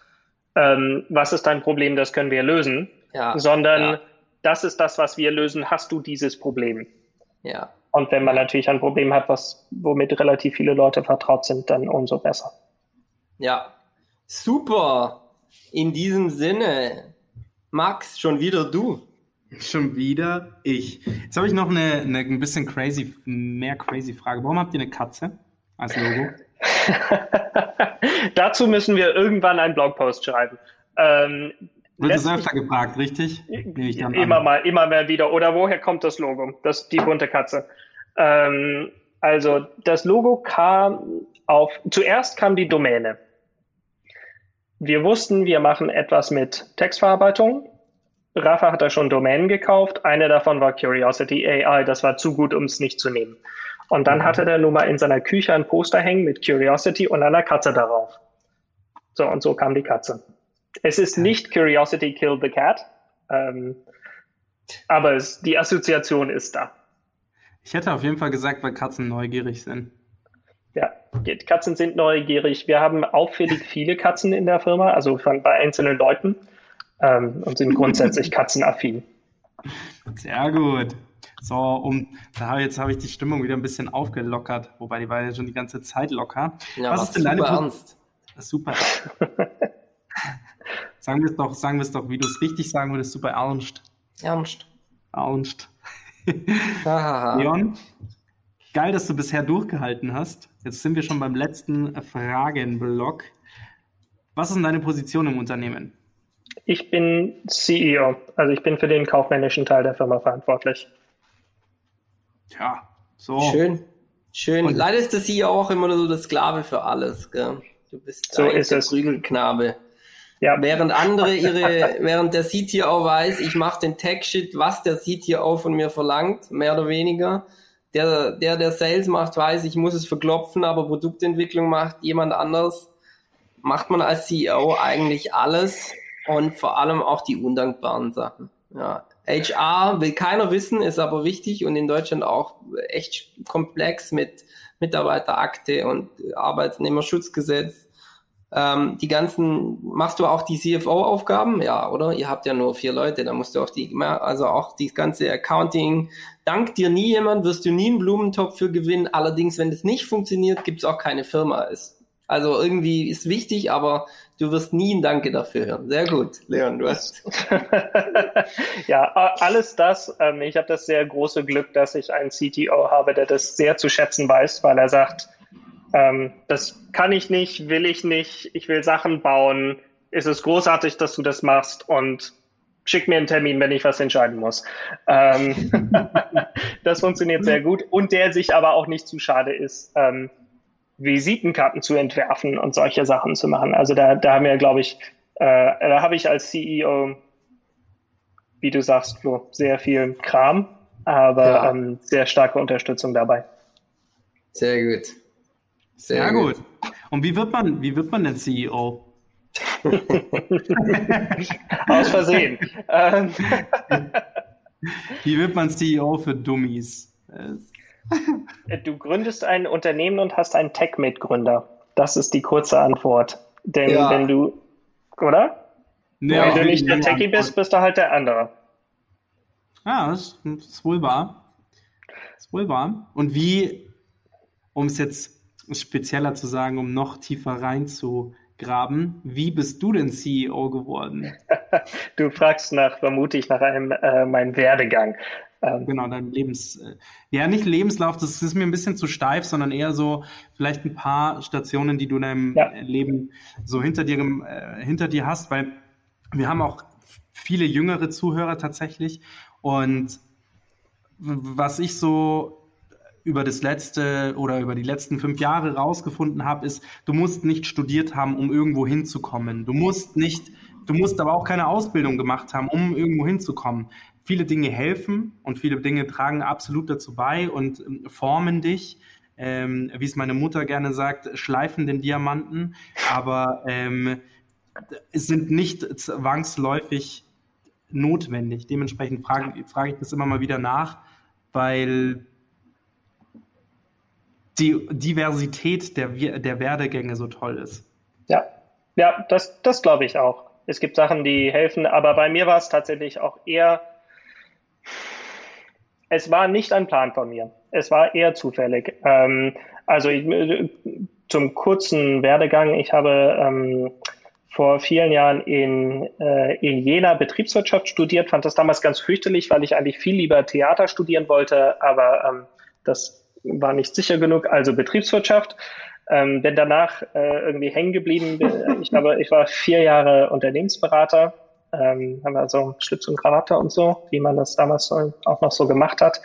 ähm, was ist dein Problem, das können wir lösen, ja, sondern ja. das ist das, was wir lösen, hast du dieses Problem. Ja. Und wenn man natürlich ein Problem hat, was, womit relativ viele Leute vertraut sind, dann umso besser. Ja, super. In diesem Sinne, Max, schon wieder du. Schon wieder ich. Jetzt habe ich noch eine, eine ein bisschen crazy, mehr crazy Frage. Warum habt ihr eine Katze als Logo? Dazu müssen wir irgendwann einen Blogpost schreiben. Ähm, Wird es öfter gefragt, richtig? immer an. mal, immer mehr wieder. Oder woher kommt das Logo? Das, die bunte Katze. Ähm, also das Logo kam auf, zuerst kam die Domäne. Wir wussten, wir machen etwas mit Textverarbeitung. Rafa hat da schon Domänen gekauft. Eine davon war Curiosity AI. Das war zu gut, um es nicht zu nehmen. Und dann hatte der nun mal in seiner Küche ein Poster hängen mit Curiosity und einer Katze darauf. So, und so kam die Katze. Es ist nicht Curiosity Killed the Cat, ähm, aber es, die Assoziation ist da. Ich hätte auf jeden Fall gesagt, weil Katzen neugierig sind. Ja, Katzen sind neugierig. Wir haben auffällig viele Katzen in der Firma, also von, bei einzelnen Leuten ähm, und sind grundsätzlich katzenaffin. Sehr gut. So, um, da jetzt habe ich die Stimmung wieder ein bisschen aufgelockert, wobei die war ja schon die ganze Zeit locker. Ja, was, was ist denn deine Ernst? Super. sagen wir es doch, sagen wir es doch, wie du es richtig sagen würdest, super ernst. Ernst. Ernst. Leon, geil, dass du bisher durchgehalten hast. Jetzt sind wir schon beim letzten Fragenblock. Was ist denn deine Position im Unternehmen? Ich bin CEO, also ich bin für den kaufmännischen Teil der Firma verantwortlich. Ja, so. Schön. Schön. Und Leider ist der CEO auch immer nur so der Sklave für alles. Gell? Du bist so ist der es. Prügelknabe. Ja. Während andere ihre, während der CTO weiß, ich mache den Tech-Shit, was der CTO von mir verlangt, mehr oder weniger. Der, der, der Sales macht, weiß, ich muss es verklopfen, aber Produktentwicklung macht jemand anders. Macht man als CEO eigentlich alles und vor allem auch die undankbaren Sachen. Ja. HR will keiner wissen, ist aber wichtig und in Deutschland auch echt komplex mit Mitarbeiterakte und Arbeitnehmerschutzgesetz ähm, die ganzen, machst du auch die CFO-Aufgaben? Ja, oder? Ihr habt ja nur vier Leute, da musst du auch die, also auch die ganze Accounting, dankt dir nie jemand, wirst du nie einen Blumentopf für gewinnen. Allerdings, wenn das nicht funktioniert, gibt es auch keine Firma. Ist, also irgendwie ist wichtig, aber du wirst nie ein Danke dafür hören. Sehr gut, Leon, du hast. ja, alles das. Ähm, ich habe das sehr große Glück, dass ich einen CTO habe, der das sehr zu schätzen weiß, weil er sagt, ähm, das kann ich nicht, will ich nicht, ich will Sachen bauen. Es ist großartig, dass du das machst und schick mir einen Termin, wenn ich was entscheiden muss. Ähm, das funktioniert sehr gut und der sich aber auch nicht zu schade ist, ähm, Visitenkarten zu entwerfen und solche Sachen zu machen. Also da, da haben wir, glaube ich, äh, da habe ich als CEO, wie du sagst, Flo, sehr viel Kram, aber ja. ähm, sehr starke Unterstützung dabei. Sehr gut. Sehr, Sehr gut. gut. Und wie wird man, wie wird man denn CEO? Aus Versehen. Ähm. wie wird man CEO für Dummies? Du gründest ein Unternehmen und hast einen Tech-Mitgründer. Das ist die kurze Antwort. Denn ja. wenn du, oder? Nee, wenn du nicht der Techie bist, bist du halt der andere. Ja, das ist wohl wahr. Das ist wohl wahr. Und wie, um es jetzt spezieller zu sagen, um noch tiefer reinzugraben. Wie bist du denn CEO geworden? du fragst nach, vermute ich, nach einem äh, meinem Werdegang. Ähm, genau, dein Lebens, äh, ja, nicht Lebenslauf, das ist mir ein bisschen zu steif, sondern eher so vielleicht ein paar Stationen, die du in deinem ja. Leben so hinter dir, äh, hinter dir hast, weil wir haben auch viele jüngere Zuhörer tatsächlich und was ich so über das letzte oder über die letzten fünf Jahre rausgefunden habe, ist, du musst nicht studiert haben, um irgendwo hinzukommen. Du musst nicht, du musst aber auch keine Ausbildung gemacht haben, um irgendwo hinzukommen. Viele Dinge helfen und viele Dinge tragen absolut dazu bei und ähm, formen dich. Ähm, wie es meine Mutter gerne sagt, schleifen den Diamanten, aber ähm, es sind nicht zwangsläufig notwendig. Dementsprechend frage, frage ich das immer mal wieder nach, weil die Diversität der, der Werdegänge so toll ist. Ja, ja, das, das glaube ich auch. Es gibt Sachen, die helfen, aber bei mir war es tatsächlich auch eher, es war nicht ein Plan von mir. Es war eher zufällig. Ähm, also ich, zum kurzen Werdegang, ich habe ähm, vor vielen Jahren in, äh, in Jena Betriebswirtschaft studiert, fand das damals ganz fürchterlich, weil ich eigentlich viel lieber Theater studieren wollte, aber ähm, das war nicht sicher genug, also Betriebswirtschaft. Ähm, bin danach äh, irgendwie hängen geblieben. Ich, habe, ich war vier Jahre Unternehmensberater Ähm, haben wir so Schlips und Krawatte und so, wie man das damals so, auch noch so gemacht hat.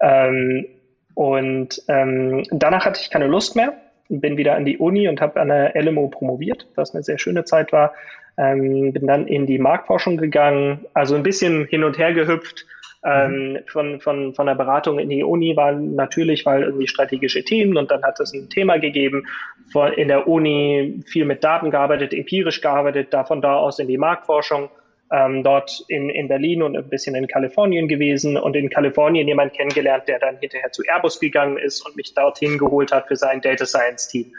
Ähm, und ähm, danach hatte ich keine Lust mehr, bin wieder an die Uni und habe an der LMO promoviert, was eine sehr schöne Zeit war. Ähm, bin dann in die Marktforschung gegangen, also ein bisschen hin und her gehüpft. Ähm, von, von, von der Beratung in die Uni war natürlich, weil irgendwie strategische Themen und dann hat es ein Thema gegeben. Von, in der Uni viel mit Daten gearbeitet, empirisch gearbeitet, da von da aus in die Marktforschung ähm, dort in, in Berlin und ein bisschen in Kalifornien gewesen und in Kalifornien jemand kennengelernt, der dann hinterher zu Airbus gegangen ist und mich dorthin geholt hat für sein Data Science Team.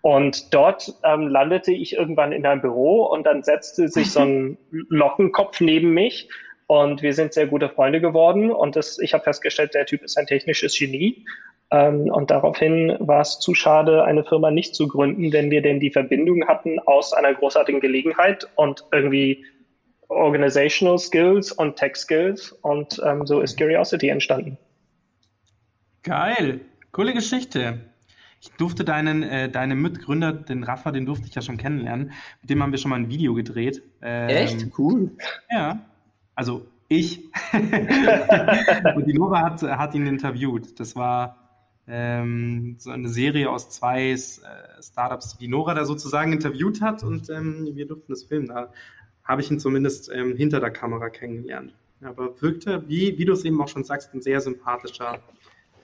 Und dort ähm, landete ich irgendwann in einem Büro und dann setzte sich so ein Lockenkopf neben mich und wir sind sehr gute Freunde geworden und das, ich habe festgestellt, der Typ ist ein technisches Genie. Ähm, und daraufhin war es zu schade, eine Firma nicht zu gründen, wenn wir denn die Verbindung hatten aus einer großartigen Gelegenheit und irgendwie Organizational Skills und Tech Skills und ähm, so ist Curiosity entstanden. Geil, coole Geschichte. Ich durfte deinen, äh, deinen Mitgründer, den Rafa, den durfte ich ja schon kennenlernen. Mit dem haben wir schon mal ein Video gedreht. Ähm, Echt? Cool. Ja. Also ich. Und die Nora hat, hat ihn interviewt. Das war ähm, so eine Serie aus zwei äh, Startups, die Nora da sozusagen interviewt hat und ähm, wir durften das filmen. Da habe ich ihn zumindest ähm, hinter der Kamera kennengelernt. Aber wirkte, wie, wie du es eben auch schon sagst, ein sehr sympathischer.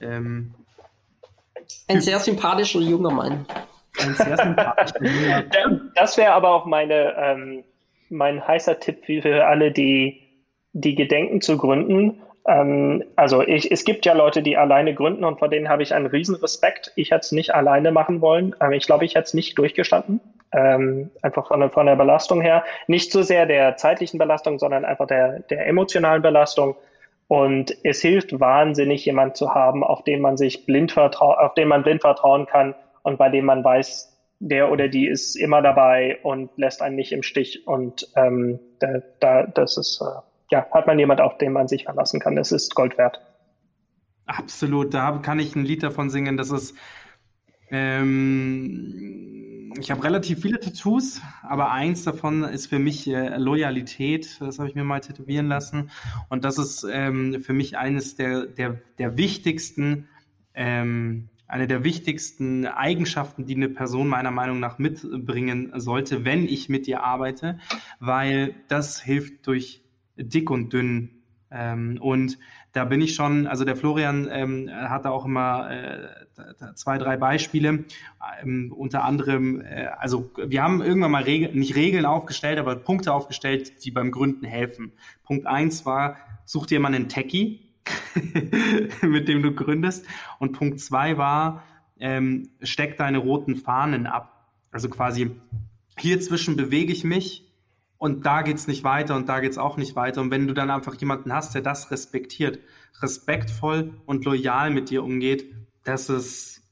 Ähm, ein sehr sympathischer junger Mann. Ein sehr sympathischer junger Mann. Das wäre aber auch meine, ähm, mein heißer Tipp für alle, die, die gedenken zu gründen. Ähm, also ich, es gibt ja Leute, die alleine gründen und vor denen habe ich einen riesen Respekt. Ich hätte es nicht alleine machen wollen. Ähm, ich glaube, ich hätte es nicht durchgestanden. Ähm, einfach von der, von der Belastung her. Nicht so sehr der zeitlichen Belastung, sondern einfach der, der emotionalen Belastung. Und es hilft wahnsinnig, jemand zu haben, auf den man sich blind vertraut, auf den man blind vertrauen kann und bei dem man weiß, der oder die ist immer dabei und lässt einen nicht im Stich. Und ähm, da, da, das ist, äh, ja, hat man jemand, auf den man sich verlassen kann. Das ist Gold wert. Absolut, da kann ich ein Lied davon singen. Das ist ähm, ich habe relativ viele Tattoos, aber eins davon ist für mich äh, Loyalität. Das habe ich mir mal tätowieren lassen. Und das ist ähm, für mich eines der, der, der wichtigsten, ähm, eine der wichtigsten Eigenschaften, die eine Person meiner Meinung nach mitbringen sollte, wenn ich mit ihr arbeite, weil das hilft durch dick und dünn. Ähm, und da bin ich schon, also der Florian ähm, hat da auch immer äh, zwei, drei Beispiele. Ähm, unter anderem, äh, also wir haben irgendwann mal Regeln, nicht Regeln aufgestellt, aber Punkte aufgestellt, die beim Gründen helfen. Punkt eins war, such dir mal einen Techie, mit dem du gründest. Und Punkt zwei war, ähm, steck deine roten Fahnen ab. Also quasi hier zwischen bewege ich mich und da geht's nicht weiter und da geht's auch nicht weiter. Und wenn du dann einfach jemanden hast, der das respektiert, respektvoll und loyal mit dir umgeht, das ist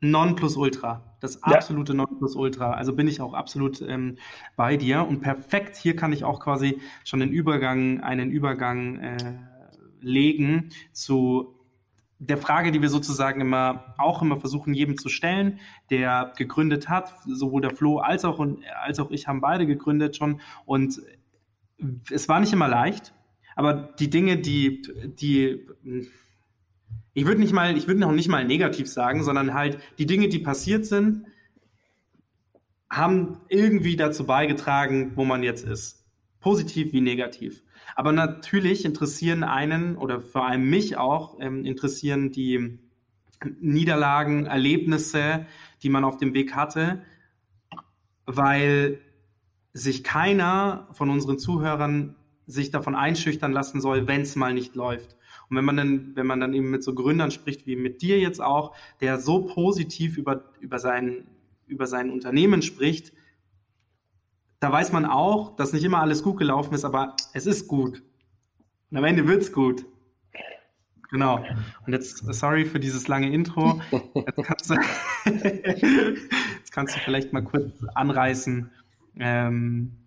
Nonplusultra. Das absolute ja. Nonplusultra. Also bin ich auch absolut ähm, bei dir. Und perfekt, hier kann ich auch quasi schon den Übergang, einen Übergang äh, legen zu der Frage, die wir sozusagen immer auch immer versuchen, jedem zu stellen, der gegründet hat, sowohl der Flo als auch, als auch ich haben beide gegründet schon. Und es war nicht immer leicht, aber die Dinge, die, die, ich würde nicht mal, ich würde noch nicht mal negativ sagen, sondern halt die Dinge, die passiert sind, haben irgendwie dazu beigetragen, wo man jetzt ist. Positiv wie negativ. Aber natürlich interessieren einen oder vor allem mich auch ähm, interessieren die Niederlagen, Erlebnisse, die man auf dem Weg hatte, weil sich keiner von unseren Zuhörern sich davon einschüchtern lassen soll, wenn es mal nicht läuft. Und wenn man dann, wenn man dann eben mit so Gründern spricht, wie mit dir jetzt auch, der so positiv über, über sein, über sein Unternehmen spricht, da weiß man auch, dass nicht immer alles gut gelaufen ist, aber es ist gut. Und am Ende wird's gut. Genau. Und jetzt, sorry für dieses lange Intro. Jetzt kannst du, jetzt kannst du vielleicht mal kurz anreißen, ähm,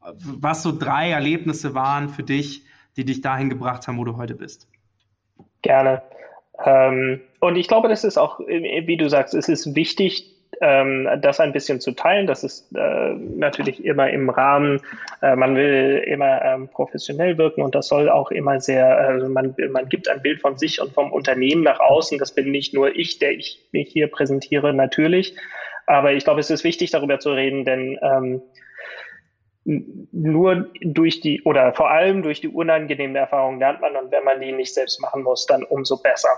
was so drei Erlebnisse waren für dich, die dich dahin gebracht haben, wo du heute bist. Gerne. Ähm, und ich glaube, das ist auch, wie du sagst, es ist wichtig, ähm, das ein bisschen zu teilen. Das ist äh, natürlich immer im Rahmen, äh, man will immer ähm, professionell wirken und das soll auch immer sehr, also man, man gibt ein Bild von sich und vom Unternehmen nach außen. Das bin nicht nur ich, der ich mich hier präsentiere, natürlich. Aber ich glaube, es ist wichtig, darüber zu reden, denn ähm, nur durch die oder vor allem durch die unangenehmen Erfahrungen lernt man und wenn man die nicht selbst machen muss, dann umso besser.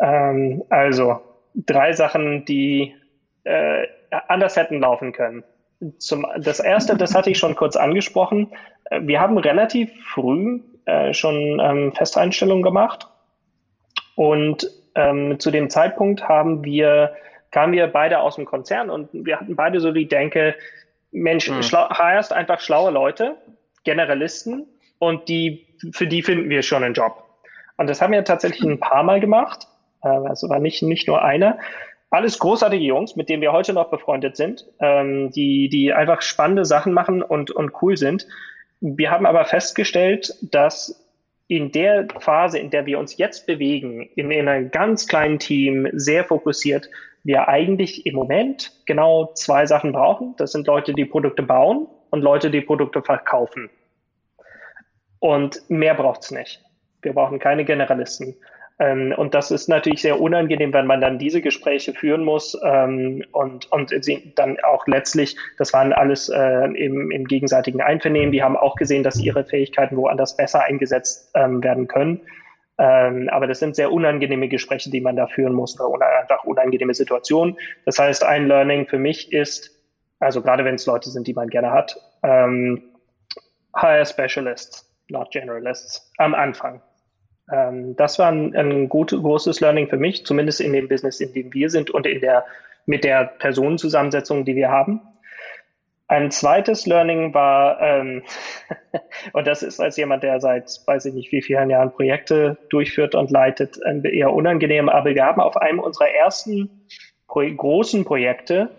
Ähm, also drei Sachen, die äh, anders hätten laufen können. Zum, das erste, das hatte ich schon kurz angesprochen. Äh, wir haben relativ früh äh, schon ähm, Festeinstellungen gemacht und ähm, zu dem Zeitpunkt haben wir, kamen wir beide aus dem Konzern und wir hatten beide so die Denke, Mensch, hm. hirest einfach schlaue Leute, Generalisten und die, für die finden wir schon einen Job. Und das haben wir tatsächlich ein paar Mal gemacht. Äh, also war nicht, nicht nur einer. Alles großartige Jungs, mit denen wir heute noch befreundet sind, ähm, die, die einfach spannende Sachen machen und, und cool sind. Wir haben aber festgestellt, dass in der Phase, in der wir uns jetzt bewegen, in, in einem ganz kleinen Team, sehr fokussiert, wir eigentlich im Moment genau zwei Sachen brauchen. Das sind Leute, die Produkte bauen und Leute, die Produkte verkaufen. Und mehr braucht's nicht. Wir brauchen keine Generalisten. Ähm, und das ist natürlich sehr unangenehm, wenn man dann diese Gespräche führen muss ähm, und, und dann auch letztlich, das waren alles äh, im, im gegenseitigen Einvernehmen, die haben auch gesehen, dass ihre Fähigkeiten woanders besser eingesetzt ähm, werden können. Ähm, aber das sind sehr unangenehme Gespräche, die man da führen muss, oder einfach unangenehme Situationen. Das heißt, ein Learning für mich ist, also gerade wenn es Leute sind, die man gerne hat, ähm, hire Specialists, not Generalists, am Anfang. Ähm, das war ein, ein gut, großes Learning für mich, zumindest in dem Business, in dem wir sind und in der, mit der Personenzusammensetzung, die wir haben. Ein zweites Learning war, ähm, und das ist als jemand, der seit weiß ich nicht wie vielen Jahren Projekte durchführt und leitet, eher unangenehm, aber wir haben auf einem unserer ersten großen Projekte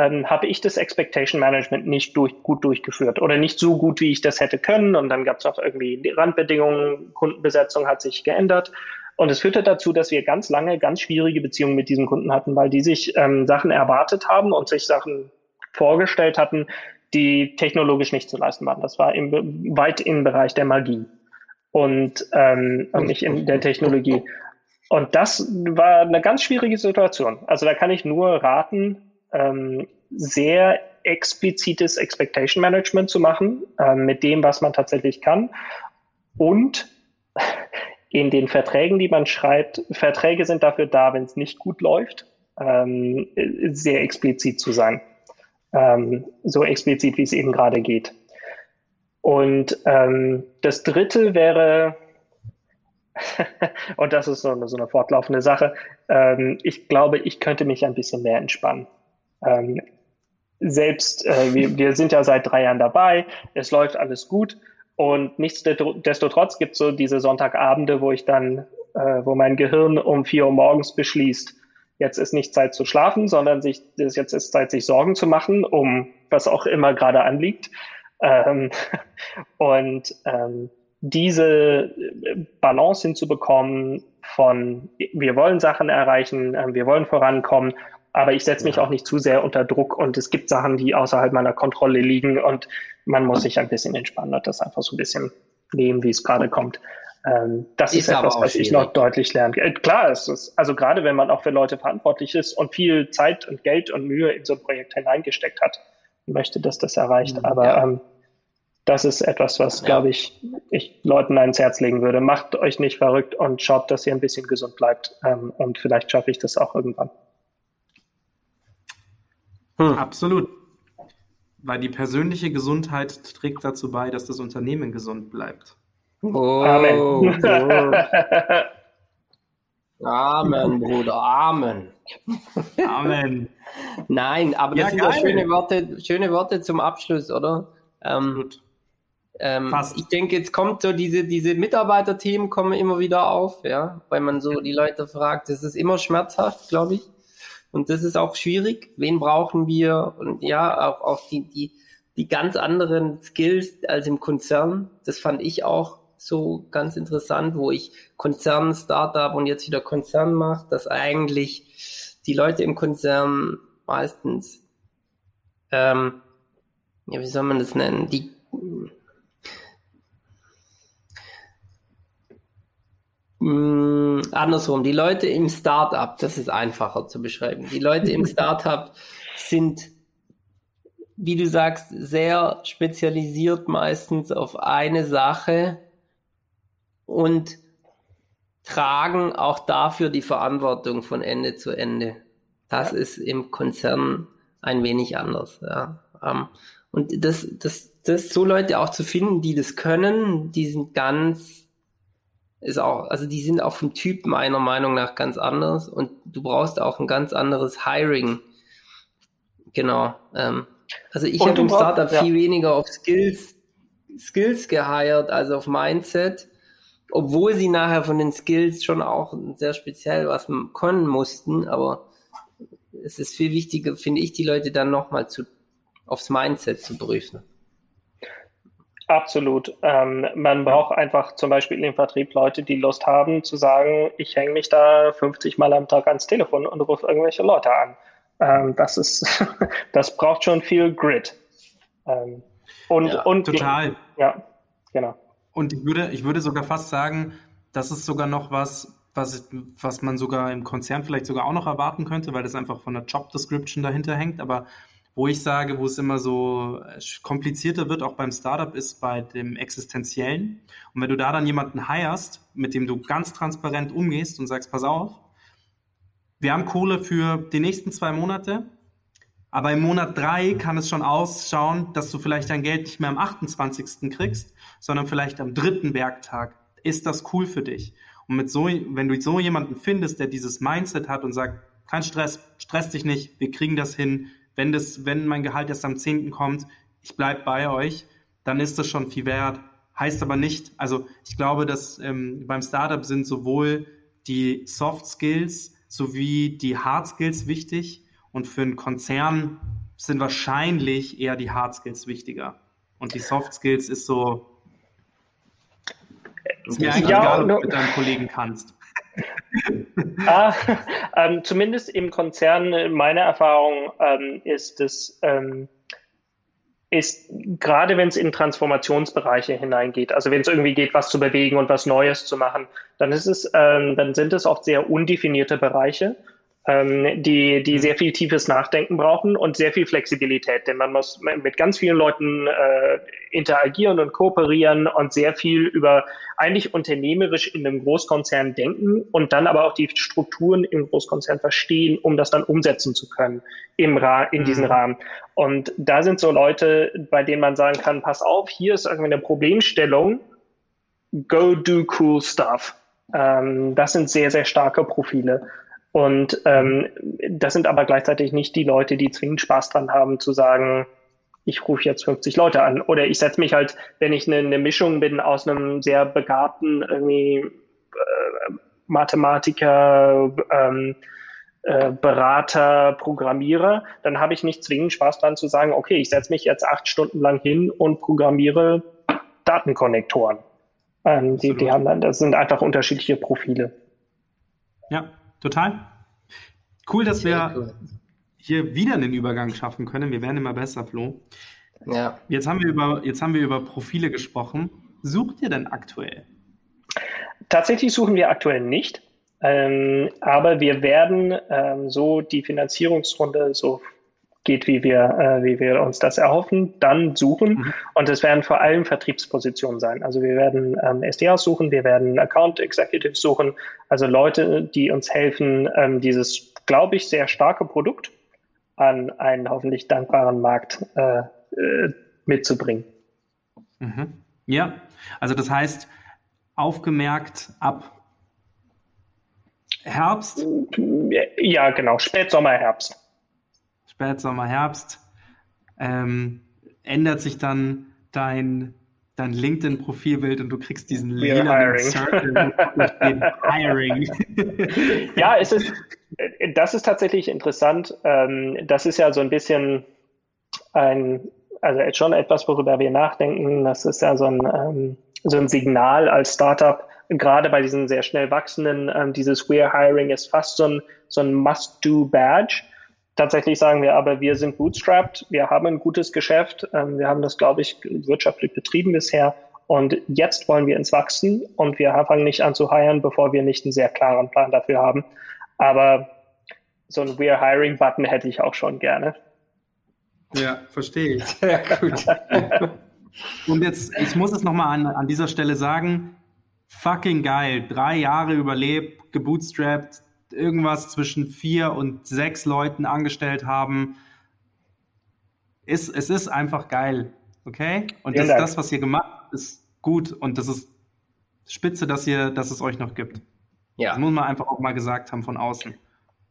ähm, habe ich das Expectation Management nicht durch, gut durchgeführt oder nicht so gut, wie ich das hätte können. Und dann gab es auch irgendwie Randbedingungen, Kundenbesetzung hat sich geändert. Und es führte dazu, dass wir ganz lange ganz schwierige Beziehungen mit diesen Kunden hatten, weil die sich ähm, Sachen erwartet haben und sich Sachen vorgestellt hatten, die technologisch nicht zu leisten waren. Das war im, weit im Bereich der Magie und, ähm, nicht in der Technologie. Und das war eine ganz schwierige Situation. Also da kann ich nur raten, ähm, sehr explizites Expectation Management zu machen ähm, mit dem, was man tatsächlich kann. Und in den Verträgen, die man schreibt, Verträge sind dafür da, wenn es nicht gut läuft, ähm, sehr explizit zu sein. Ähm, so explizit, wie es eben gerade geht. Und ähm, das dritte wäre, und das ist so eine, so eine fortlaufende Sache, ähm, ich glaube, ich könnte mich ein bisschen mehr entspannen. Ähm, selbst, äh, wir, wir sind ja seit drei Jahren dabei, es läuft alles gut und nichtsdestotrotz gibt es so diese Sonntagabende, wo ich dann, äh, wo mein Gehirn um vier Uhr morgens beschließt, jetzt ist nicht Zeit zu schlafen, sondern sich, jetzt ist Zeit, sich Sorgen zu machen, um was auch immer gerade anliegt. Ähm, und ähm, diese Balance hinzubekommen von, wir wollen Sachen erreichen, äh, wir wollen vorankommen aber ich setze mich auch nicht zu sehr unter Druck und es gibt Sachen, die außerhalb meiner Kontrolle liegen und man muss sich ein bisschen entspannen und das einfach so ein bisschen nehmen, wie es gerade kommt. Ähm, das ist, ist etwas, was ich noch deutlich lerne. Äh, klar, es ist, also gerade wenn man auch für Leute verantwortlich ist und viel Zeit und Geld und Mühe in so ein Projekt hineingesteckt hat, möchte, dass das erreicht. Mhm, aber ja. ähm, das ist etwas, was, ja. glaube ich, ich Leuten ans Herz legen würde. Macht euch nicht verrückt und schaut, dass ihr ein bisschen gesund bleibt. Ähm, und vielleicht schaffe ich das auch irgendwann. Hm. Absolut. Weil die persönliche Gesundheit trägt dazu bei, dass das Unternehmen gesund bleibt. Oh, Amen. Amen, Bruder, Amen. Amen. Nein, aber das ja, sind ja schöne Worte, schöne Worte zum Abschluss, oder? Ähm, ähm, ich denke, jetzt kommt so diese, diese Mitarbeiterthemen kommen immer wieder auf, ja, weil man so die Leute fragt. Das ist immer schmerzhaft, glaube ich. Und das ist auch schwierig. Wen brauchen wir? Und ja, auch, auch die, die, die ganz anderen Skills als im Konzern. Das fand ich auch so ganz interessant, wo ich Konzern, Startup und jetzt wieder Konzern mache, dass eigentlich die Leute im Konzern meistens, ähm, ja, wie soll man das nennen? Die mh, mm, andersrum, die Leute im Startup, das ist einfacher zu beschreiben. Die Leute im Startup sind, wie du sagst, sehr spezialisiert meistens auf eine Sache und tragen auch dafür die Verantwortung von Ende zu Ende. Das ja. ist im Konzern ein wenig anders. Ja. Ähm, und das, das, das so Leute auch zu finden, die das können, die sind ganz, ist auch, also die sind auch vom Typ meiner Meinung nach ganz anders und du brauchst auch ein ganz anderes Hiring. Genau. Ähm, also ich habe im Startup ja. viel weniger auf Skills, Skills gehired als auf Mindset, obwohl sie nachher von den Skills schon auch sehr speziell was können mussten, aber es ist viel wichtiger, finde ich, die Leute dann nochmal zu, aufs Mindset zu prüfen. Absolut. Ähm, man braucht einfach zum Beispiel im Vertrieb Leute, die Lust haben zu sagen, ich hänge mich da 50 Mal am Tag ans Telefon und rufe irgendwelche Leute an. Ähm, das ist, das braucht schon viel Grit. Ähm, und, ja, und total. Ja, genau. Und ich würde, ich würde sogar fast sagen, das ist sogar noch was, was, was man sogar im Konzern vielleicht sogar auch noch erwarten könnte, weil das einfach von der Job Description dahinter hängt. Aber wo ich sage, wo es immer so äh, komplizierter wird, auch beim Startup, ist bei dem Existenziellen. Und wenn du da dann jemanden heierst, mit dem du ganz transparent umgehst und sagst, pass auf, wir haben Kohle für die nächsten zwei Monate, aber im Monat drei kann es schon ausschauen, dass du vielleicht dein Geld nicht mehr am 28. kriegst, sondern vielleicht am dritten Werktag. Ist das cool für dich? Und mit so, wenn du so jemanden findest, der dieses Mindset hat und sagt, kein Stress, stress dich nicht, wir kriegen das hin, wenn das, wenn mein Gehalt erst am 10. kommt, ich bleibe bei euch, dann ist das schon viel wert. Heißt aber nicht, also ich glaube, dass ähm, beim Startup sind sowohl die Soft Skills sowie die Hard Skills wichtig und für einen Konzern sind wahrscheinlich eher die Hard Skills wichtiger. Und die Soft Skills ist so, ist mir eigentlich ja, egal, ob du mit deinem Kollegen kannst. Ah, ähm, zumindest im Konzern, meine Erfahrung ähm, ist es, ähm, ist gerade wenn es in Transformationsbereiche hineingeht, also wenn es irgendwie geht, was zu bewegen und was Neues zu machen, dann ist es, ähm, dann sind es oft sehr undefinierte Bereiche ähm, die, die mhm. sehr viel tiefes Nachdenken brauchen und sehr viel Flexibilität, denn man muss mit ganz vielen Leuten äh, interagieren und kooperieren und sehr viel über eigentlich unternehmerisch in einem Großkonzern denken und dann aber auch die Strukturen im Großkonzern verstehen, um das dann umsetzen zu können im Ra in diesen mhm. Rahmen. Und da sind so Leute, bei denen man sagen kann, pass auf, hier ist irgendwie eine Problemstellung, go do cool stuff. Ähm, das sind sehr, sehr starke Profile. Und ähm, das sind aber gleichzeitig nicht die Leute, die zwingend Spaß dran haben, zu sagen, ich rufe jetzt 50 Leute an. Oder ich setze mich halt, wenn ich eine, eine Mischung bin aus einem sehr begabten irgendwie äh, Mathematiker, ähm, äh, Berater, Programmierer, dann habe ich nicht zwingend Spaß dran zu sagen, okay, ich setze mich jetzt acht Stunden lang hin und programmiere Datenkonnektoren. Ähm, die, die haben dann, das sind einfach unterschiedliche Profile. Ja, total. Cool, dass wir cool. hier wieder einen Übergang schaffen können. Wir werden immer besser, Flo. Ja. Jetzt haben wir über, jetzt haben wir über Profile gesprochen. Sucht ihr denn aktuell? Tatsächlich suchen wir aktuell nicht. Ähm, aber wir werden ähm, so die Finanzierungsrunde so geht, wie wir, äh, wie wir uns das erhoffen, dann suchen. Mhm. Und es werden vor allem Vertriebspositionen sein. Also wir werden ähm, SDAs suchen, wir werden Account Executives suchen, also Leute, die uns helfen, ähm, dieses, glaube ich, sehr starke Produkt an einen hoffentlich dankbaren Markt äh, äh, mitzubringen. Mhm. Ja, also das heißt, aufgemerkt ab Herbst? Ja, genau, Spätsommer, Herbst. Spätsommer, Herbst, ähm, ändert sich dann dein, dein LinkedIn-Profilbild und du kriegst diesen lilanen Circle Hiring. ja, es ist, das ist tatsächlich interessant. Ähm, das ist ja so ein bisschen ein, also schon etwas, worüber wir nachdenken. Das ist ja so ein, ähm, so ein Signal als Startup, gerade bei diesen sehr schnell wachsenden, ähm, dieses We're Hiring ist fast so ein, so ein Must-Do-Badge tatsächlich sagen wir aber, wir sind bootstrapped, wir haben ein gutes Geschäft, ähm, wir haben das, glaube ich, wirtschaftlich betrieben bisher und jetzt wollen wir ins Wachsen und wir fangen nicht an zu hiren, bevor wir nicht einen sehr klaren Plan dafür haben. Aber so ein We're Hiring Button hätte ich auch schon gerne. Ja, verstehe ich. Sehr gut. Und jetzt, ich muss es nochmal an, an dieser Stelle sagen, fucking geil. Drei Jahre überlebt, gebootstrapped, irgendwas zwischen vier und sechs Leuten angestellt haben. Ist, es ist einfach geil. Okay? Und das, das, was ihr gemacht habt, ist gut. Und das ist spitze, dass ihr, dass es euch noch gibt. Ja. Das muss man einfach auch mal gesagt haben von außen.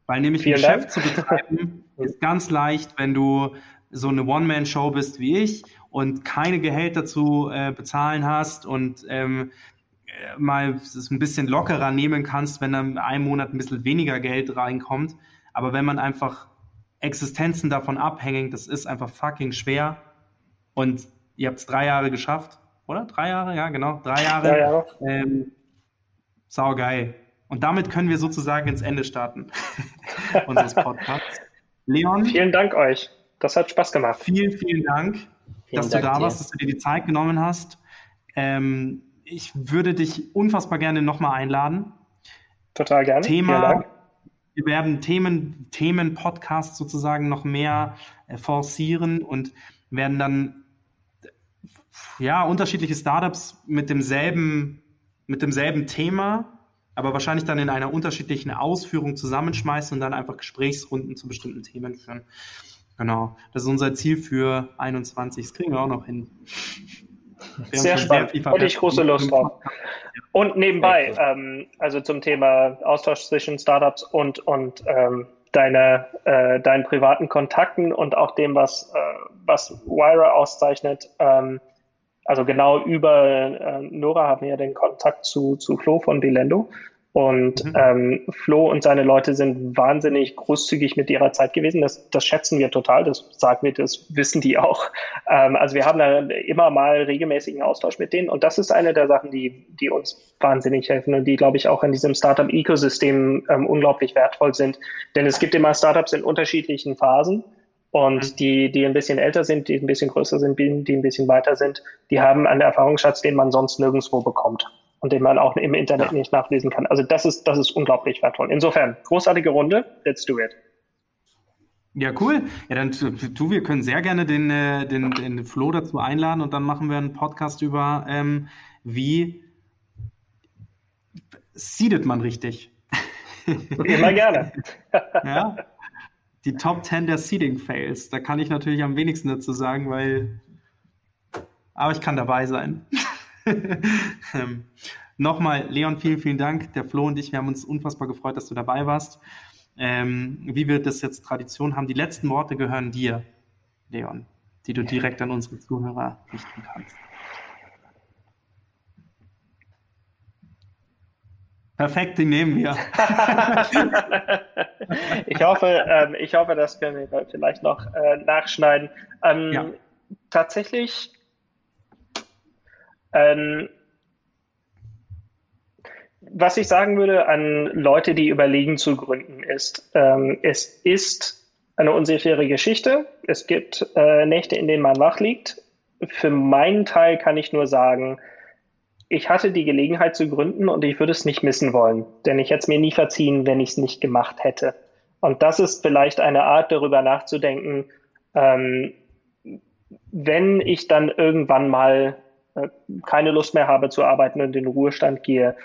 Weil nämlich ein Geschäft zu betreiben ist ganz leicht, wenn du so eine One-Man-Show bist wie ich und keine Gehälter zu äh, bezahlen hast und ähm, äh, mal es ein bisschen lockerer nehmen kannst, wenn dann einem Monat ein bisschen weniger Geld reinkommt. Aber wenn man einfach Existenzen davon abhängt, das ist einfach fucking schwer. Und ihr habt es drei Jahre geschafft, oder? Drei Jahre, ja, genau, drei Jahre. Drei Jahre. Ähm, sau geil. Und damit können wir sozusagen ins Ende starten unseres Podcasts. Leon. Vielen Dank euch. Das hat Spaß gemacht. Vielen, vielen Dank, vielen dass Dank du da dir. warst, dass du dir die Zeit genommen hast. Ähm, ich würde dich unfassbar gerne nochmal einladen. Total gerne. Thema, wir werden Themen, Themen-Podcasts sozusagen noch mehr äh, forcieren und werden dann ja unterschiedliche Startups mit demselben, mit demselben Thema, aber wahrscheinlich dann in einer unterschiedlichen Ausführung zusammenschmeißen und dann einfach Gesprächsrunden zu bestimmten Themen führen. Genau, das ist unser Ziel für 21. Das kriegen wir auch noch hin. Sehr spannend. Sehr ich große Lust drauf. Und nebenbei, ähm, also zum Thema Austausch zwischen Startups und, und ähm, deine, äh, deinen privaten Kontakten und auch dem, was, äh, was Wira auszeichnet. Ähm, also genau über äh, Nora haben wir ja den Kontakt zu, zu Flo von Delendo. Und mhm. ähm, Flo und seine Leute sind wahnsinnig großzügig mit ihrer Zeit gewesen. Das, das schätzen wir total. Das sagen wir, das wissen die auch. Ähm, also wir haben da immer mal regelmäßigen Austausch mit denen. Und das ist eine der Sachen, die, die uns wahnsinnig helfen und die, glaube ich, auch in diesem Startup-Ecosystem ähm, unglaublich wertvoll sind. Denn es gibt immer Startups in unterschiedlichen Phasen. Und mhm. die, die ein bisschen älter sind, die ein bisschen größer sind, die ein bisschen weiter sind, die haben einen Erfahrungsschatz, den man sonst nirgendwo bekommt und den man auch im Internet ja. nicht nachlesen kann. Also das ist, das ist unglaublich wertvoll. Insofern, großartige Runde, let's do it. Ja, cool. Ja, dann tu, wir können sehr gerne den, äh, den, den Flo dazu einladen und dann machen wir einen Podcast über, ähm, wie seedet man richtig. Immer gerne. ja. Die Top 10 der Seeding Fails. Da kann ich natürlich am wenigsten dazu sagen, weil. Aber ich kann dabei sein. ähm, Nochmal, Leon, vielen, vielen Dank. Der Flo und ich, wir haben uns unfassbar gefreut, dass du dabei warst. Ähm, wie wir das jetzt Tradition haben, die letzten Worte gehören dir, Leon, die du direkt an unsere Zuhörer richten kannst. Perfekt, die nehmen wir. ich, hoffe, ähm, ich hoffe, das können wir vielleicht noch äh, nachschneiden. Ähm, ja. Tatsächlich ähm, was ich sagen würde an Leute, die überlegen zu gründen, ist, ähm, es ist eine unsichere Geschichte. Es gibt äh, Nächte, in denen man wach liegt. Für meinen Teil kann ich nur sagen, ich hatte die Gelegenheit zu gründen und ich würde es nicht missen wollen, denn ich hätte es mir nie verziehen, wenn ich es nicht gemacht hätte. Und das ist vielleicht eine Art, darüber nachzudenken, ähm, wenn ich dann irgendwann mal keine Lust mehr habe zu arbeiten und in den Ruhestand gehe,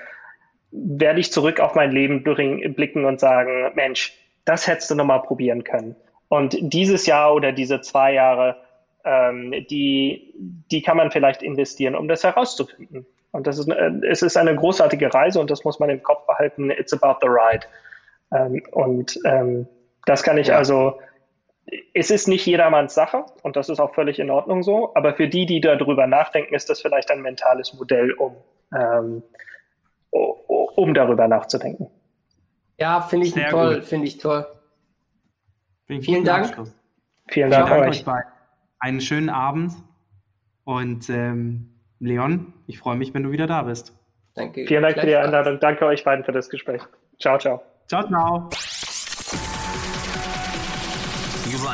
werde ich zurück auf mein Leben blicken und sagen, Mensch, das hättest du nochmal probieren können. Und dieses Jahr oder diese zwei Jahre, ähm, die, die kann man vielleicht investieren, um das herauszufinden. Und das ist, äh, es ist eine großartige Reise und das muss man im Kopf behalten. It's about the ride. Ähm, und ähm, das kann ich ja. also, es ist nicht jedermanns Sache und das ist auch völlig in Ordnung so. Aber für die, die darüber nachdenken, ist das vielleicht ein mentales Modell, um ähm, um darüber nachzudenken. Ja, finde ich Sehr toll, finde ich toll. Vielen Dank. Vielen Dank, Dank euch. euch Einen schönen Abend und ähm, Leon, ich freue mich, wenn du wieder da bist. Danke. Vielen Dank für die Einladung. Danke euch beiden für das Gespräch. Ciao, ciao. Ciao, ciao.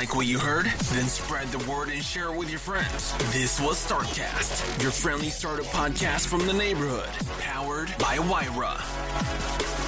Like what you heard? Then spread the word and share it with your friends. This was Startcast, your friendly startup podcast from the neighborhood, powered by Wyra.